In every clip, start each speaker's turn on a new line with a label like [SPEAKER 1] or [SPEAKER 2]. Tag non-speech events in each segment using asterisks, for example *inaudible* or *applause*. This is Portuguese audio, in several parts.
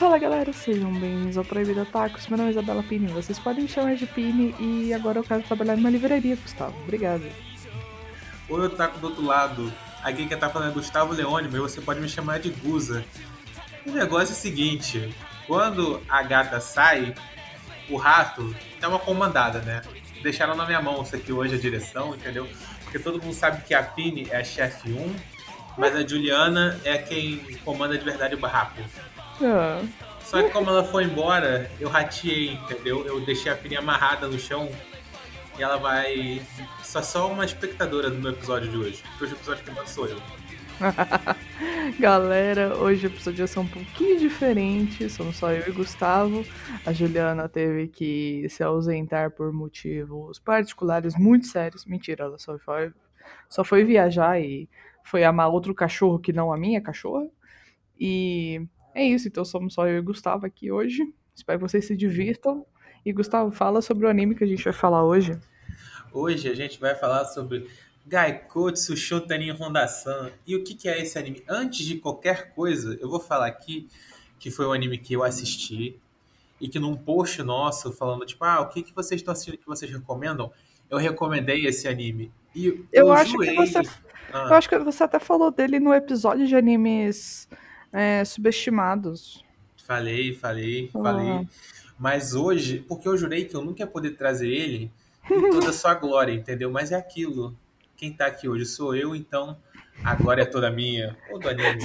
[SPEAKER 1] Fala galera, sejam bem-vindos ao Proibido Tacos. Meu nome é Isabela Pini, vocês podem me chamar de Pini e agora eu quero trabalhar numa livraria, Gustavo. Obrigado.
[SPEAKER 2] Oi, Otaku do outro lado. Aqui quem tá falando é Gustavo Leone, mas você pode me chamar de Guza. O negócio é o seguinte: quando a gata sai, o rato é uma comandada, né? Deixaram na minha mão isso aqui hoje a direção, entendeu? Porque todo mundo sabe que a Pini é a chefe 1, mas a Juliana é quem comanda de verdade o barraco.
[SPEAKER 1] Ah,
[SPEAKER 2] Só que como ela foi embora, eu rateei, entendeu? Eu deixei a Pini amarrada no chão e ela vai. Só só uma espectadora do meu episódio de hoje. Porque hoje o episódio que manda sou eu. *laughs*
[SPEAKER 1] galera, hoje o episódio ser um pouquinho diferente. Somos só eu e Gustavo. A Juliana teve que se ausentar por motivos particulares muito sérios. Mentira, ela só foi, só foi viajar e foi amar outro cachorro que não a minha cachorra. E é isso, então somos só eu e Gustavo aqui hoje. Espero que vocês se divirtam. E Gustavo, fala sobre o anime que a gente vai falar hoje.
[SPEAKER 2] Hoje a gente vai falar sobre Gaikotsu Shotanin Honda-san. E o que, que é esse anime? Antes de qualquer coisa, eu vou falar aqui que foi um anime que eu assisti e que num post nosso falando, tipo, ah, o que, que vocês estão assistindo que vocês recomendam? Eu recomendei esse anime. E eu,
[SPEAKER 1] Eu acho que você-
[SPEAKER 2] Ah,
[SPEAKER 1] Eu acho que você até falou dele no episódio de animes é, subestimados.
[SPEAKER 2] Falei, falei,
[SPEAKER 1] Ah.
[SPEAKER 2] falei. Mas hoje, porque eu jurei que eu nunca ia poder trazer ele em toda a sua glória, entendeu? Mas é aquilo. Quem tá aqui hoje sou eu, então a glória é toda minha. Do anime.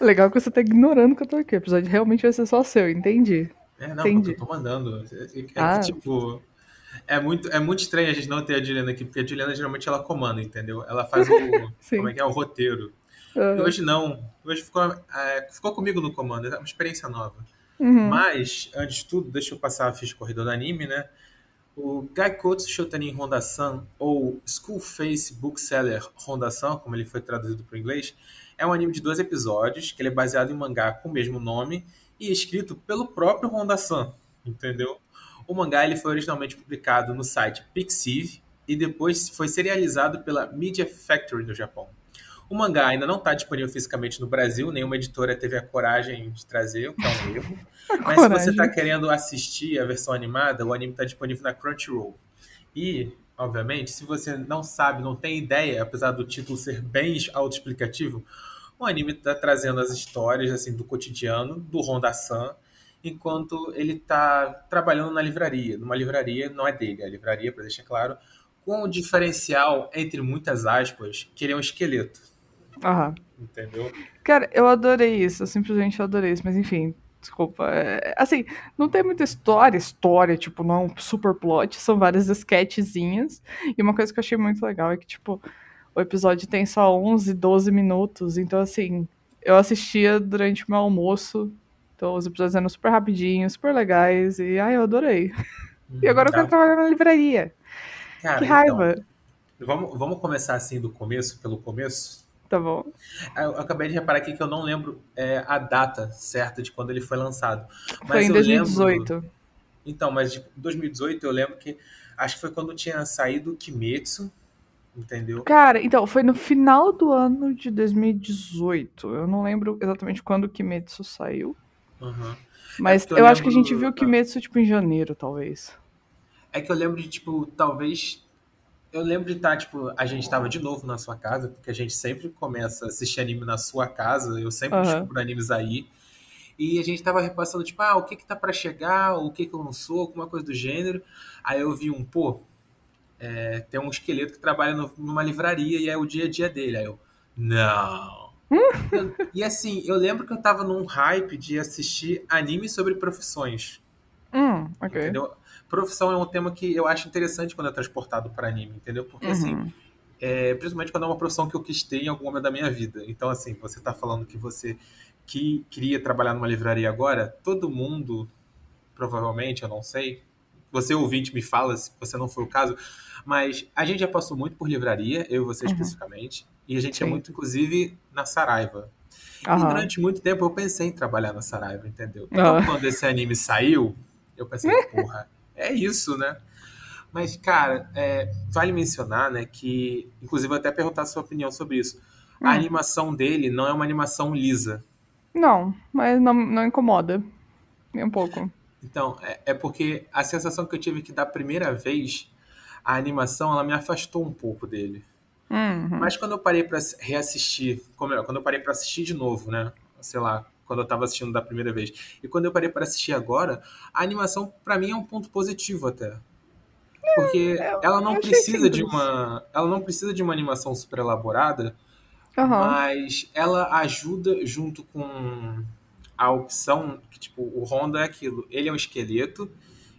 [SPEAKER 1] Legal que você tá ignorando que eu tô aqui. O episódio realmente vai ser só seu, entendi.
[SPEAKER 2] É, não,
[SPEAKER 1] Entendi.
[SPEAKER 2] eu tô mandando. É, é que,
[SPEAKER 1] Ah.
[SPEAKER 2] tipo. É muito, é muito estranho a gente não ter a Juliana aqui, porque a Juliana geralmente ela comanda, entendeu? Ela faz o. *laughs* Como é que é? O roteiro. E
[SPEAKER 1] Ah,
[SPEAKER 2] hoje não. Hoje ficou, é, ficou comigo no comando. É uma experiência nova.
[SPEAKER 1] uhum.
[SPEAKER 2] Mas, antes de tudo, deixa eu passar a ficha corredor do anime, né? O Gaikotsu Shotanin Honda-san, ou School Face Bookseller Honda-san, como ele foi traduzido para o inglês, é um anime de dois episódios, que ele é baseado em mangá com o mesmo nome e escrito pelo próprio Honda-san, entendeu? O mangá ele foi originalmente publicado no site Pixiv e depois foi serializado pela Media Factory do Japão. O mangá ainda não está disponível fisicamente no Brasil, nenhuma editora teve a coragem de trazer, o que é um erro. *laughs* Mas se você está querendo assistir a versão animada, o anime está disponível na Crunchyroll. E, obviamente, se você não sabe, não tem ideia, apesar do título ser bem autoexplicativo, o anime está trazendo as histórias assim do cotidiano do Honda-san, enquanto ele está trabalhando na livraria. Numa livraria, não é dele, é a livraria, para deixar claro, com o diferencial, entre muitas aspas, que ele é um esqueleto,
[SPEAKER 1] Aham.
[SPEAKER 2] entendeu?
[SPEAKER 1] Cara, eu adorei isso. Eu simplesmente adorei isso. Mas enfim, desculpa. É, assim, não tem muita história, história, tipo, não é um super plot. São várias sketchzinhas. E uma coisa que eu achei muito legal é que, tipo, o episódio tem só 11, 12 minutos. Então, assim, eu assistia durante o meu almoço. Então, os episódios eram super rapidinhos, super legais. E, ai, eu adorei. E agora eu
[SPEAKER 2] Tá.
[SPEAKER 1] quero trabalhar na livraria.
[SPEAKER 2] Cara,
[SPEAKER 1] que
[SPEAKER 2] então,
[SPEAKER 1] raiva.
[SPEAKER 2] vamos, vamos começar assim do começo, pelo começo.
[SPEAKER 1] Tá bom.
[SPEAKER 2] Eu acabei de reparar aqui que eu não lembro é, a data certa de quando ele foi lançado. Mas
[SPEAKER 1] Foi em
[SPEAKER 2] eu
[SPEAKER 1] 2018.
[SPEAKER 2] Lembro... Então, mas tipo, em 2018 eu lembro que acho que foi quando tinha saído Kimetsu, entendeu?
[SPEAKER 1] Cara, então, foi no final do ano de 2018. Eu não lembro exatamente quando o Kimetsu saiu.
[SPEAKER 2] Uhum.
[SPEAKER 1] Mas
[SPEAKER 2] porque
[SPEAKER 1] eu,
[SPEAKER 2] eu
[SPEAKER 1] acho que a
[SPEAKER 2] lembro-
[SPEAKER 1] gente viu o Kimetsu, tipo, em janeiro, talvez.
[SPEAKER 2] É que eu lembro de, tipo, talvez. Eu lembro de estar, tipo, a gente estava de novo na sua casa, porque a gente sempre começa a assistir anime na sua casa, eu sempre
[SPEAKER 1] Aham.
[SPEAKER 2] descubro animes aí. E a gente tava repassando, tipo, ah, o que que tá pra chegar, o que que lançou, alguma coisa do gênero. Aí eu vi um, pô, é, tem um esqueleto que trabalha no- numa livraria e é o dia a dia dele. Aí eu, não. Eu- *laughs* e assim, eu lembro que eu tava num hype de assistir anime sobre profissões.
[SPEAKER 1] Hum, ok.
[SPEAKER 2] Entendeu? Profissão é um tema que eu acho interessante quando é transportado para anime, entendeu? Porque assim,
[SPEAKER 1] Uhum.
[SPEAKER 2] é, principalmente quando é uma profissão que eu quis ter em algum momento da minha vida. Então, assim, você tá falando que você que queria trabalhar numa livraria agora, todo mundo, provavelmente, eu não sei, você ouvinte me fala se você não foi o caso, mas a gente já passou muito por livraria, eu e você
[SPEAKER 1] Uhum.
[SPEAKER 2] especificamente, e a gente é
[SPEAKER 1] Sim.
[SPEAKER 2] muito, inclusive, na Saraiva. E
[SPEAKER 1] Aham.
[SPEAKER 2] durante muito tempo eu pensei em trabalhar na Saraiva, entendeu? Então,
[SPEAKER 1] Ah.
[SPEAKER 2] quando esse anime saiu, eu pensei, *laughs* porra, é isso, né? Mas, cara, é, vale mencionar, né, que, inclusive, eu até perguntar a sua opinião sobre isso. A
[SPEAKER 1] Hum.
[SPEAKER 2] animação dele não é uma animação lisa.
[SPEAKER 1] Não, mas não, não incomoda. Um pouco.
[SPEAKER 2] Então, é, é porque a sensação que eu tive que da primeira vez, a animação, ela me afastou um pouco dele.
[SPEAKER 1] Uhum.
[SPEAKER 2] Mas quando eu parei pra reassistir, como melhor, quando eu parei pra assistir de novo, né? Sei lá, quando eu tava assistindo da primeira vez. E quando eu parei pra assistir agora, a animação pra mim é um ponto positivo até. Porque
[SPEAKER 1] eu-
[SPEAKER 2] ela
[SPEAKER 1] eu
[SPEAKER 2] não precisa de uma, ela não precisa de uma animação super elaborada,
[SPEAKER 1] Aham.
[SPEAKER 2] mas ela ajuda junto com a opção que tipo, o Honda é aquilo, ele é um esqueleto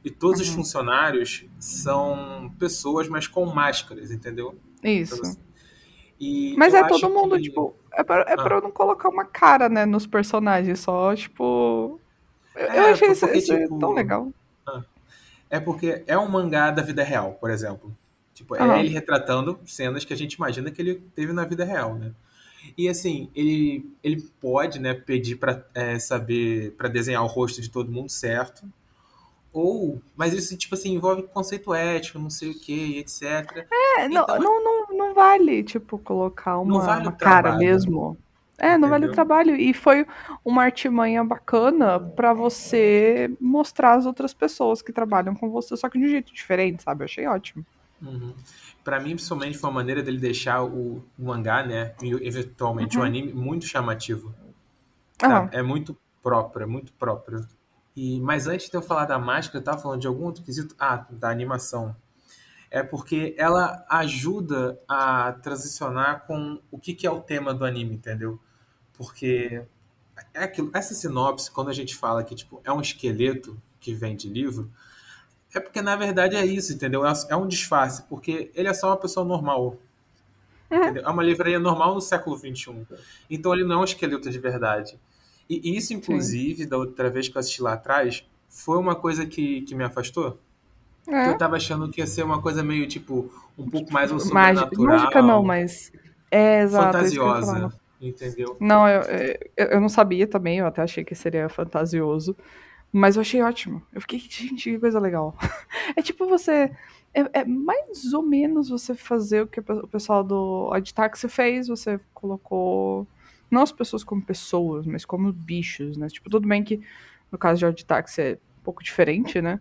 [SPEAKER 2] e todos os
[SPEAKER 1] Uhum.
[SPEAKER 2] funcionários são pessoas, mas com máscaras, entendeu?
[SPEAKER 1] Isso.
[SPEAKER 2] E
[SPEAKER 1] Mas
[SPEAKER 2] eu
[SPEAKER 1] é todo mundo,
[SPEAKER 2] que-
[SPEAKER 1] tipo. É pra, é
[SPEAKER 2] Ah.
[SPEAKER 1] pra eu não colocar uma cara, né, nos personagens, só, tipo. Eu, eu
[SPEAKER 2] É,
[SPEAKER 1] achei isso,
[SPEAKER 2] porque,
[SPEAKER 1] isso
[SPEAKER 2] tipo,
[SPEAKER 1] tão legal.
[SPEAKER 2] É porque é um mangá da vida real, por exemplo. Tipo, é ele retratando cenas que a gente imagina que ele teve na vida real, né? E assim, ele, ele pode, né, pedir pra é, saber, pra desenhar o rosto de todo mundo certo. Ou, mas isso, tipo assim, envolve conceito ético, não sei o que, etc.
[SPEAKER 1] É, não,
[SPEAKER 2] Então-
[SPEAKER 1] não, não, não vale, tipo, colocar uma,
[SPEAKER 2] vale o
[SPEAKER 1] uma cara
[SPEAKER 2] trabalho.
[SPEAKER 1] mesmo. É, não vale o
[SPEAKER 2] Entendeu?
[SPEAKER 1] trabalho. E foi uma artimanha bacana pra você mostrar as outras pessoas que trabalham com você, só que de um jeito diferente, sabe? Eu achei ótimo.
[SPEAKER 2] Uhum. Pra mim, principalmente, foi uma maneira dele deixar o, o mangá, né, e eventualmente o
[SPEAKER 1] Uhum.
[SPEAKER 2] anime, muito chamativo. Sabe? É muito próprio, é muito próprio. E, mas antes de eu falar da máscara, eu tava falando de algum outro quesito. Ah, da animação. É porque ela ajuda a transicionar com o que, que é o tema do anime, entendeu? Porque é aquilo, essa sinopse, quando a gente fala que tipo, é um esqueleto que vem de livro, é porque na verdade é isso, entendeu? É é um disfarce, porque ele é só uma pessoa normal.
[SPEAKER 1] Uhum.
[SPEAKER 2] Entendeu? É uma livraria normal no século XXI. Então ele não é um esqueleto de verdade. E isso, inclusive, da outra vez que eu assisti lá atrás, foi uma coisa que, que me afastou.
[SPEAKER 1] É.
[SPEAKER 2] eu tava achando que ia ser uma coisa meio, tipo, um pouco mais um
[SPEAKER 1] Mágica,
[SPEAKER 2] sobrenatural.
[SPEAKER 1] mágica não, mas. É, exato. é
[SPEAKER 2] fantasiosa, entendeu?
[SPEAKER 1] Não, eu, eu, eu não sabia também, eu até achei que seria fantasioso. Mas eu achei ótimo. Eu fiquei, gente, que coisa legal. *laughs* É tipo você. É, é mais ou menos você fazer o que o pessoal do Odd fez. Você colocou. Não as pessoas como pessoas, mas como bichos, né? Tipo, tudo bem que no caso de Odd é um pouco diferente, né?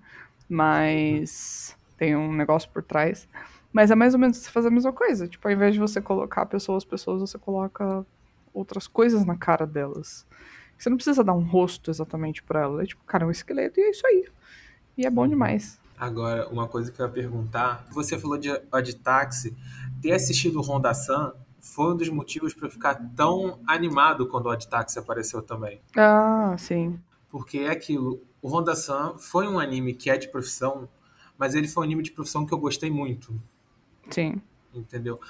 [SPEAKER 1] Mas tem um negócio por trás. Mas é mais ou menos você fazer a mesma coisa. Tipo, ao invés de você colocar pessoas, pessoas, você coloca outras coisas na cara delas. Você não precisa dar um rosto exatamente pra ela. É tipo, cara, é um esqueleto e é isso aí. E é bom demais.
[SPEAKER 2] Agora, uma coisa que eu ia perguntar, você falou de Odd Taxi, ter assistido o Honda Sun foi um dos motivos para eu ficar tão animado quando o Odd Taxi apareceu também.
[SPEAKER 1] Ah, sim.
[SPEAKER 2] Porque é aquilo, o Honda Sun foi um anime que é de profissão, mas ele foi um anime de profissão que eu gostei muito,
[SPEAKER 1] Sim.
[SPEAKER 2] entendeu?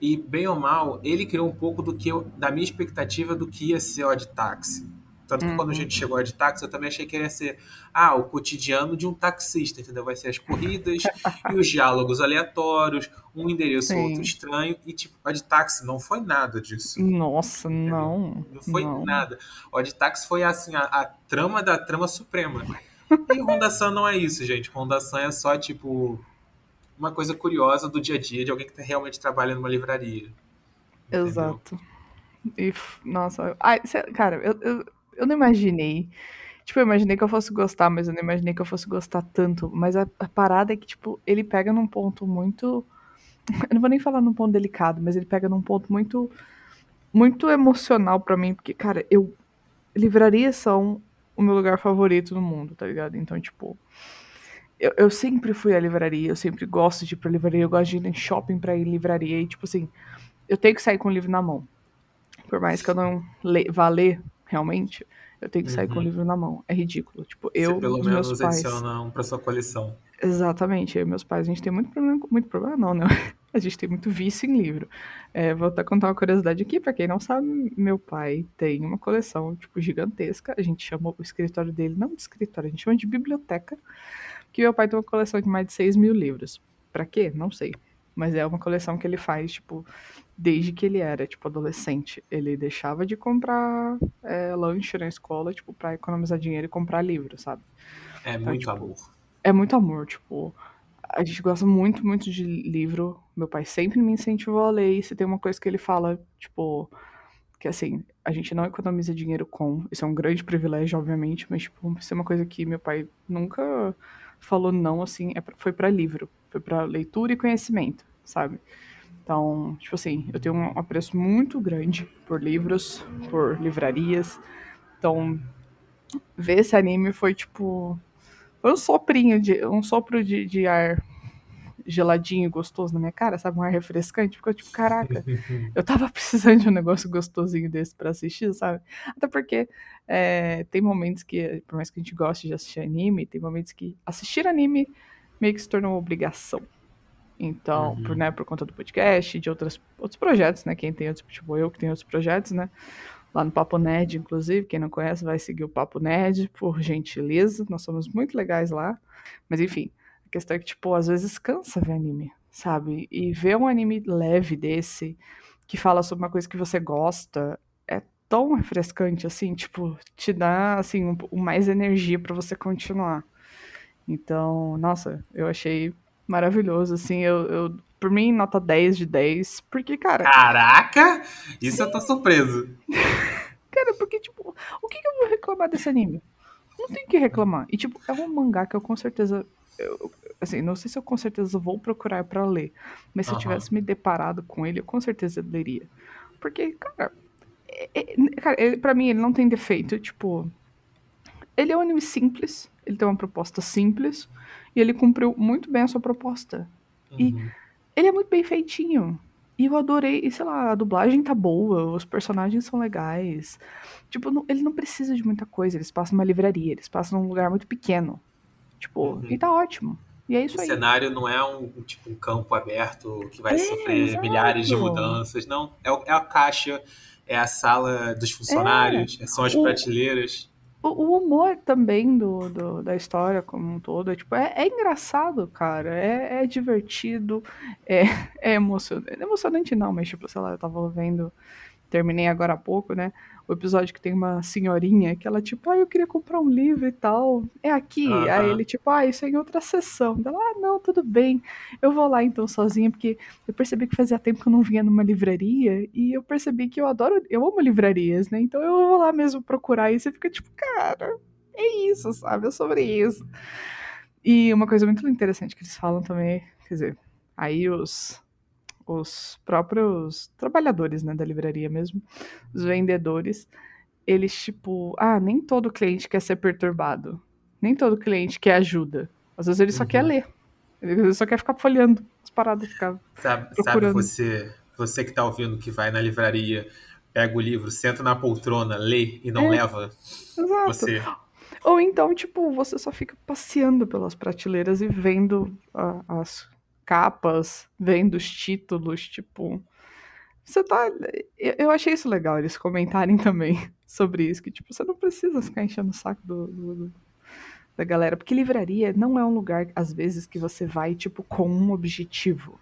[SPEAKER 2] E bem ou mal, ele criou um pouco do que eu, da minha expectativa do que ia ser Odd Taxi. Tanto que
[SPEAKER 1] Uhum.
[SPEAKER 2] quando a gente chegou de táxi, eu também achei que ia ser ah, o cotidiano de um taxista, entendeu? Vai ser as corridas e os diálogos aleatórios, um endereço
[SPEAKER 1] Sim.
[SPEAKER 2] outro estranho. E tipo, a de táxi não foi nada disso.
[SPEAKER 1] Nossa, não.
[SPEAKER 2] Não foi
[SPEAKER 1] não.
[SPEAKER 2] nada. O de táxi foi assim, a, a trama da trama suprema. E Honda Sun não é isso, gente. Honda Sun é só, tipo, uma coisa curiosa do dia a dia de alguém que tá realmente trabalha numa livraria. Entendeu?
[SPEAKER 1] Exato. E, nossa, ai, cara, eu, eu, eu não imaginei. Tipo, eu imaginei que eu fosse gostar, mas eu não imaginei que eu fosse gostar tanto. Mas a, a parada é que, tipo, ele pega num ponto muito. *laughs* Eu não vou nem falar num ponto delicado, mas ele pega num ponto muito. Muito emocional pra mim, porque, cara, eu. Livrarias são o meu lugar favorito no mundo, tá ligado? Então, tipo. Eu, eu sempre fui à livraria, eu sempre gosto de ir pra livraria, eu gosto de ir em shopping pra ir em livraria, e, tipo assim, eu tenho que sair com o livro na mão. Por mais que eu não le vá ler, realmente, eu tenho que sair com o
[SPEAKER 2] Uhum.
[SPEAKER 1] livro na mão. É ridículo. Tipo, eu,
[SPEAKER 2] Você pelo
[SPEAKER 1] os
[SPEAKER 2] menos
[SPEAKER 1] meus pais.
[SPEAKER 2] adiciona um pra sua coleção.
[SPEAKER 1] Exatamente, eu e meus pais, a gente tem muito problema. Muito problema, não, né? *laughs* A gente tem muito vício em livro. É, vou até contar uma curiosidade aqui, pra quem não sabe, meu pai tem uma coleção, tipo, gigantesca. A gente chama o escritório dele, não de escritório, a gente chama de biblioteca. Que meu pai tem uma coleção de mais de 6 mil livros. Pra quê? Não sei. Mas é uma coleção que ele faz, tipo, desde que ele era, tipo, adolescente. Ele deixava de comprar é, lanche na escola, tipo, pra economizar dinheiro e comprar livro, sabe?
[SPEAKER 2] É muito
[SPEAKER 1] tipo,
[SPEAKER 2] amor.
[SPEAKER 1] É muito amor, tipo. A gente gosta muito, muito de livro. Meu pai sempre me incentivou a ler. E se tem uma coisa que ele fala, tipo, que assim, a gente não economiza dinheiro com. Isso é um grande privilégio, obviamente, mas, tipo, isso é uma coisa que meu pai nunca falou não, assim, é, foi para livro. Foi para leitura e conhecimento, sabe? Então, tipo assim, eu tenho um apreço muito grande por livros, por livrarias. Então, ver esse anime foi tipo. Foi um soprinho de. um sopro de, de ar geladinho e gostoso na minha cara, sabe? Um ar refrescante. Porque eu, tipo, caraca, *laughs* eu tava precisando de um negócio gostosinho desse pra assistir, sabe? Até porque é, tem momentos que, por mais que a gente goste de assistir anime, tem momentos que assistir anime meio que se tornou uma obrigação. Então, uhum. por, né, por conta do podcast, de outras, outros projetos, né? Quem tem outros, tipo eu que tenho outros projetos, né? Lá no Papo Nerd, inclusive, quem não conhece vai seguir o Papo Nerd, por gentileza. Nós somos muito legais lá. Mas enfim, a questão é que, tipo, às vezes cansa ver anime, sabe? E ver um anime leve desse, que fala sobre uma coisa que você gosta, é tão refrescante, assim, tipo, te dá, assim, um, um mais energia para você continuar. Então, nossa, eu achei maravilhoso, assim, eu, eu, por mim, nota 10 de 10, porque, cara...
[SPEAKER 2] Caraca! Isso sim. eu tô surpreso. *laughs*
[SPEAKER 1] cara, porque, tipo, o que, que, eu vou reclamar desse anime? Não tem que reclamar. E, tipo, é um mangá que eu com certeza... Eu, assim, não sei se eu com certeza vou procurar para ler, mas se uhum. eu tivesse me deparado com ele, eu com certeza leria. Porque, cara, é, é, cara ele, pra mim ele não tem defeito, tipo... Ele é um anime simples, ele tem uma proposta simples, e ele cumpriu muito bem a sua proposta. Uhum. E ele é muito bem feitinho. E eu adorei, e sei lá, a dublagem tá boa, os personagens são legais. Tipo, não, ele não precisa de muita coisa, eles passam numa livraria, eles passam num lugar muito pequeno. Tipo, uhum. e tá ótimo. E é isso
[SPEAKER 2] o
[SPEAKER 1] aí.
[SPEAKER 2] O cenário não é um tipo um campo aberto que vai é, sofrer exato. milhares de mudanças, não. É, é, a caixa, é a sala dos funcionários, é. são as o, prateleiras
[SPEAKER 1] o, humor também do, do, da história como um todo é, tipo, é, é engraçado, cara. É, é divertido, é, *laughs* é emocionante. Emocionante não, mas tipo, sei lá, eu tava vendo terminei agora há pouco, né? O episódio que tem uma senhorinha que ela, tipo, ah, eu queria comprar um livro e tal. É aqui. Aí ele, tipo, ah, isso é em outra sessão. Ela, ah, não, tudo bem. Eu vou lá então sozinha, porque eu percebi que fazia tempo que eu não vinha numa livraria e eu percebi que eu adoro, eu amo livrarias, né? Então eu vou lá mesmo procurar e você fica, tipo, cara, é isso, sabe? É sobre isso. E uma coisa muito interessante que eles falam também, quer dizer, aí os os próprios trabalhadores né, da livraria mesmo, os vendedores, eles tipo, ah, nem todo cliente quer ser perturbado, nem todo cliente quer ajuda. Às vezes ele só quer uhum. ler, ele só quer ficar folhando as paradas, ficar
[SPEAKER 2] sabe, procurando. Sabe você, você que está ouvindo, que vai na livraria, pega o livro, senta na poltrona, lê e não é, leva exato. você.
[SPEAKER 1] Ou então, tipo, você só fica passeando pelas prateleiras e vendo uh, as capas, vendo os títulos, tipo. Você tá. Eu achei isso legal, eles comentarem *laughs* também sobre isso, que, tipo, você não precisa ficar enchendo o saco do, do, da galera, porque livraria não é um lugar, às vezes, que você vai, tipo, com um objetivo.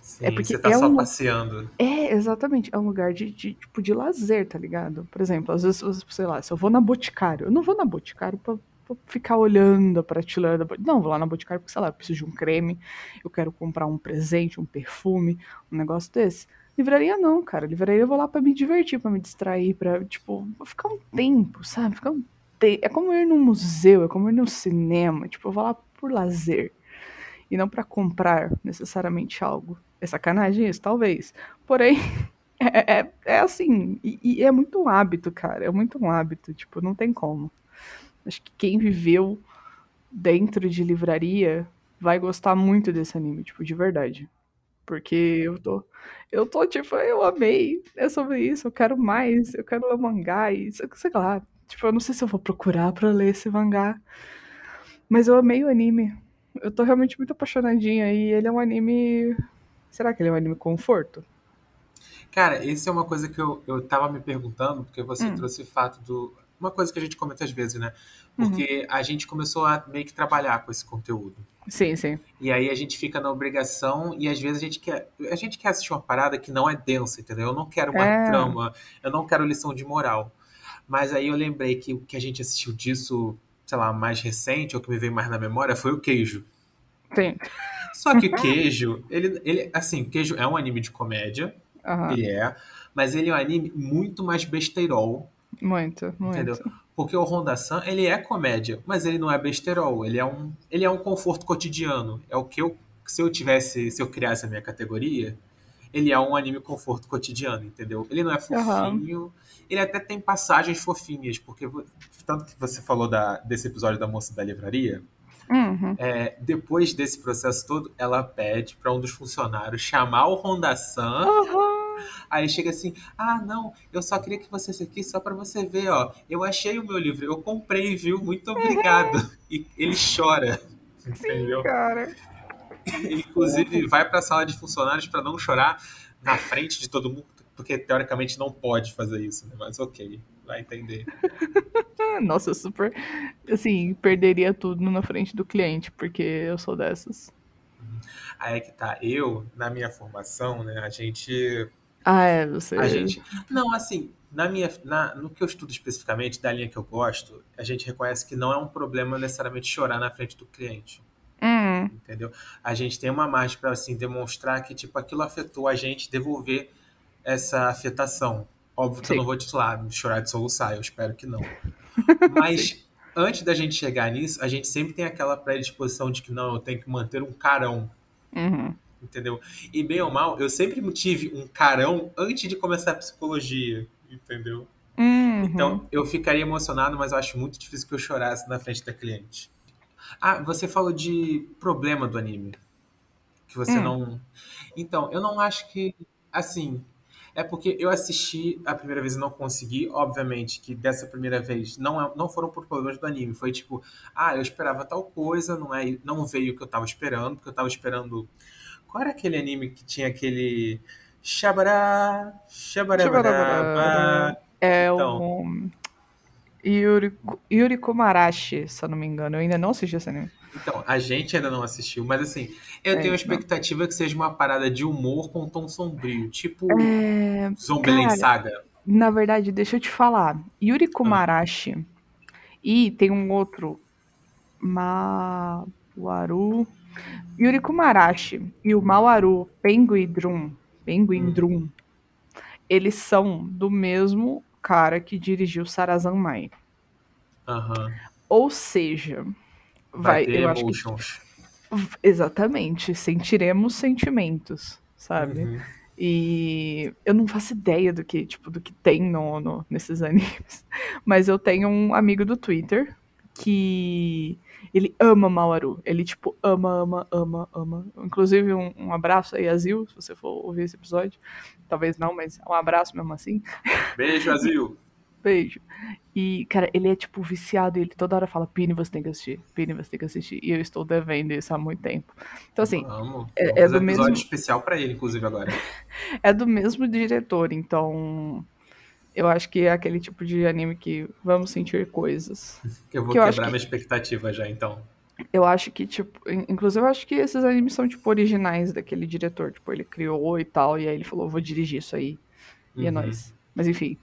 [SPEAKER 2] Sim, é porque você tá é só um... passeando.
[SPEAKER 1] É, exatamente. É um lugar de, de, tipo, de lazer, tá ligado? Por exemplo, às vezes, sei lá, se eu vou na Boticário, eu não vou na Boticário pra vou ficar olhando a prateleira da Não, vou lá na Boticário porque, sei lá, eu preciso de um creme, eu quero comprar um presente, um perfume, um negócio desse. Livraria não, cara. Livraria eu vou lá para me divertir, para me distrair, para tipo, ficar um tempo, sabe? Ficar um tempo. É como ir num museu, é como ir no cinema, tipo, eu vou lá por lazer e não para comprar necessariamente algo. É sacanagem isso, talvez. Porém, *laughs* é, é, é assim, e, e, é muito um hábito, cara. É muito um hábito, tipo, não tem como. Acho que quem viveu dentro de livraria vai gostar muito desse anime, tipo, de verdade. Porque eu tô. Eu tô, tipo, eu amei. É sobre isso, eu quero mais, eu quero ler mangá e sei lá. Tipo, eu não sei se eu vou procurar pra ler esse mangá. Mas eu amei o anime. Eu tô realmente muito apaixonadinha. E ele é um anime. Será que ele é um anime conforto?
[SPEAKER 2] Cara, isso é uma coisa que eu, eu tava me perguntando, porque você hum. trouxe o fato do uma coisa que a gente comenta às vezes, né? Porque uhum. a gente começou a meio que trabalhar com esse conteúdo.
[SPEAKER 1] Sim, sim.
[SPEAKER 2] E aí a gente fica na obrigação e às vezes a gente quer, a gente quer assistir uma parada que não é densa, entendeu? Eu não quero uma é. trama, eu não quero lição de moral. Mas aí eu lembrei que o que a gente assistiu disso, sei lá, mais recente, ou que me veio mais na memória, foi o Queijo.
[SPEAKER 1] Sim.
[SPEAKER 2] Só que o *laughs* Queijo, ele, ele assim, Queijo é um anime de comédia,
[SPEAKER 1] Aham.
[SPEAKER 2] Ele é. Mas ele é um anime muito mais besteirol,
[SPEAKER 1] Muito, muito.
[SPEAKER 2] entendeu? Porque o Honda-san, ele é comédia, mas ele não é besteirol. Ele é um, ele é um conforto cotidiano. É o que eu, se eu tivesse, se eu criasse a minha categoria, ele é um anime conforto cotidiano, entendeu? Ele não é fofinho, ele até tem passagens fofinhas, porque tanto que você falou da, desse episódio da moça da livraria,
[SPEAKER 1] Uhum.
[SPEAKER 2] é, depois desse processo todo, ela pede para um dos funcionários chamar o Honda-san
[SPEAKER 1] Aham.
[SPEAKER 2] Aí chega assim: ah, não, eu só queria que você aqui só pra você ver, ó. Eu achei o meu livro, eu comprei, viu? Muito obrigado. E ele chora, *laughs* entendeu?
[SPEAKER 1] Cara.
[SPEAKER 2] Inclusive, vai pra sala de funcionários pra não chorar na frente de todo mundo, porque teoricamente não pode fazer isso, né? Mas ok, vai entender. *laughs*
[SPEAKER 1] Nossa, eu super. Assim, perderia tudo na frente do cliente, porque eu sou dessas.
[SPEAKER 2] Aí é que tá. Eu, na minha formação, né, a gente
[SPEAKER 1] Ah, é, você.
[SPEAKER 2] A gente. Não, assim, na minha, na- no que eu estudo especificamente, da linha que eu gosto, a gente reconhece que não é um problema necessariamente chorar na frente do cliente.
[SPEAKER 1] Hum,
[SPEAKER 2] Entendeu? A gente tem uma margem para assim, demonstrar que tipo, aquilo afetou a gente, devolver essa afetação. Óbvio que
[SPEAKER 1] Sim.
[SPEAKER 2] eu não vou te lá chorar de soluçar, eu espero que não. *laughs* Mas antes da gente chegar nisso, a gente sempre tem aquela predisposição de que não, eu tenho que manter um carão
[SPEAKER 1] uhum.
[SPEAKER 2] Entendeu? E bem ou mal, eu sempre tive um carão antes de começar a psicologia, entendeu?
[SPEAKER 1] Uhum.
[SPEAKER 2] Então, eu ficaria emocionado, mas eu acho muito difícil que eu chorasse na frente da cliente. Ah, você falou de problema do anime. Que você
[SPEAKER 1] Hum.
[SPEAKER 2] não. Então, eu não acho que. Assim. É porque eu assisti a primeira vez e não consegui. Obviamente que dessa primeira vez não, é- não foram por problemas do anime. Foi tipo, ah, eu esperava tal coisa, não, é, não veio o que eu tava esperando, porque eu tava esperando. Qual era aquele anime que tinha aquele. Shabará, shabará,
[SPEAKER 1] É
[SPEAKER 2] Então.
[SPEAKER 1] o. Yuri, Yuri Komarashi, se eu não me engano. Eu ainda não assisti esse anime.
[SPEAKER 2] Então, a gente ainda não assistiu, mas assim, eu
[SPEAKER 1] É,
[SPEAKER 2] tenho a
[SPEAKER 1] não.
[SPEAKER 2] expectativa que seja uma parada de humor com um tom sombrio, tipo
[SPEAKER 1] É,
[SPEAKER 2] Saga.
[SPEAKER 1] na verdade, deixa eu te falar. Yuri Komarashi e tem um outro. Mawaru. Yuri Komarashi e o Mawaru Penguin Drum. Penguin
[SPEAKER 2] Hum.
[SPEAKER 1] Drum. Eles são do mesmo cara que dirigiu Sarazan Mai.
[SPEAKER 2] Aham.
[SPEAKER 1] Ou seja,
[SPEAKER 2] Vai,
[SPEAKER 1] vai,
[SPEAKER 2] ter
[SPEAKER 1] eu acho que exatamente, sentiremos sentimentos, sabe?
[SPEAKER 2] Uhum.
[SPEAKER 1] E eu não faço ideia do que, tipo, do que tem no, no- nesses *laughs* animes. Mas eu tenho um amigo do Twitter que ele ama Mawaru. Ele, tipo, ama, ama, ama, ama. Inclusive, um, um abraço aí, Azil, se você for ouvir esse episódio. Talvez não, mas um abraço mesmo assim.
[SPEAKER 2] Beijo, Azil. *laughs*
[SPEAKER 1] Beijo. E, cara, ele é, tipo, viciado. E ele toda hora fala, Pini, você tem que assistir. Pini, você tem que assistir. E eu estou devendo isso há muito tempo. Então, assim,
[SPEAKER 2] Vamos.
[SPEAKER 1] é- é do
[SPEAKER 2] um episódio
[SPEAKER 1] mesmo-
[SPEAKER 2] especial pra ele, inclusive, agora. *laughs*
[SPEAKER 1] é do mesmo diretor, então eu acho que é aquele tipo de anime que vamos sentir coisas. *laughs*
[SPEAKER 2] Que eu vou
[SPEAKER 1] Que eu
[SPEAKER 2] quebrar
[SPEAKER 1] que-
[SPEAKER 2] minha expectativa já, então.
[SPEAKER 1] Eu acho que, tipo, in- inclusive eu acho que esses animes são, tipo, originais daquele diretor. Tipo, ele criou e tal, e aí ele falou, vou dirigir isso aí. E é
[SPEAKER 2] Uhum.
[SPEAKER 1] nóis. Mas enfim,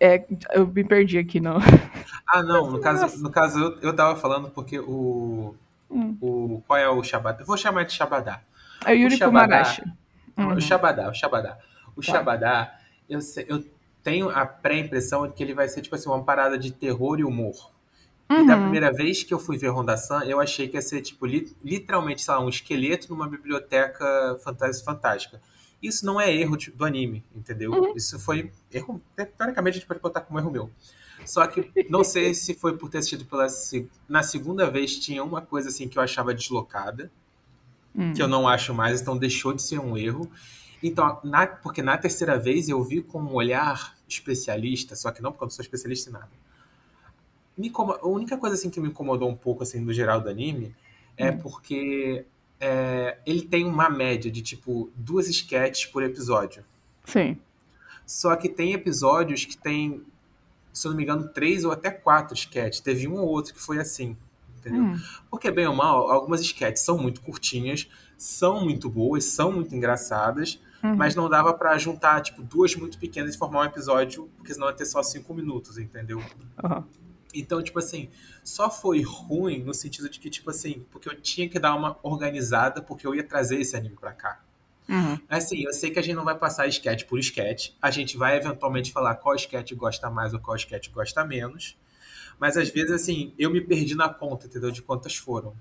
[SPEAKER 1] é, eu me perdi aqui, não. *laughs*
[SPEAKER 2] Ah, não, no caso, no caso eu, eu tava falando porque o.
[SPEAKER 1] Hum.
[SPEAKER 2] o qual é o Shabada? Eu vou chamar de Shabadá.
[SPEAKER 1] É o Yuri
[SPEAKER 2] Shabadá.
[SPEAKER 1] Komarashi.
[SPEAKER 2] Não,
[SPEAKER 1] Uhum.
[SPEAKER 2] O Shabadá, o Shabadá. O
[SPEAKER 1] Tá.
[SPEAKER 2] Shabadá, eu, sei- eu tenho a pré-impressão de que ele vai ser, tipo assim, uma parada de terror e humor. E da
[SPEAKER 1] Uhum.
[SPEAKER 2] primeira vez que eu fui ver Ronda-san, eu achei que ia ser, tipo, li- literalmente, sei lá, um esqueleto numa biblioteca fantás- fantástica. Isso não é erro do anime, entendeu?
[SPEAKER 1] Uhum.
[SPEAKER 2] Isso foi erro, teoricamente a gente pode botar como erro meu. Só que não sei se foi por ter assistido pela na segunda vez tinha uma coisa assim que eu achava deslocada,
[SPEAKER 1] Hum.
[SPEAKER 2] que eu não acho mais, então deixou de ser um erro. Então, na- porque na terceira vez eu vi com um olhar especialista, só que não porque eu não sou especialista em nada. Me a única coisa assim que me incomodou um pouco assim no geral do anime é
[SPEAKER 1] Hum.
[SPEAKER 2] porque é, ele tem uma média de tipo duas sketches por episódio.
[SPEAKER 1] Sim.
[SPEAKER 2] Só que tem episódios que tem, se eu não me engano, três ou até quatro sketches. Teve um ou outro que foi assim, entendeu?
[SPEAKER 1] Hum.
[SPEAKER 2] Porque, bem ou mal, algumas sketches são muito curtinhas, são muito boas, são muito engraçadas,
[SPEAKER 1] Uhum.
[SPEAKER 2] mas não dava pra juntar, tipo, duas muito pequenas e formar um episódio, porque senão ia ter só cinco minutos, entendeu?
[SPEAKER 1] Aham.
[SPEAKER 2] Então, tipo assim, só foi ruim no sentido de que, tipo assim, porque eu tinha que dar uma organizada, porque eu ia trazer esse anime pra cá.
[SPEAKER 1] Uhum.
[SPEAKER 2] Assim, eu sei que a gente não vai passar sketch por sketch. A gente vai eventualmente falar qual sketch gosta mais ou qual sketch gosta menos. Mas às vezes, assim, eu me perdi na conta, entendeu? De quantas foram.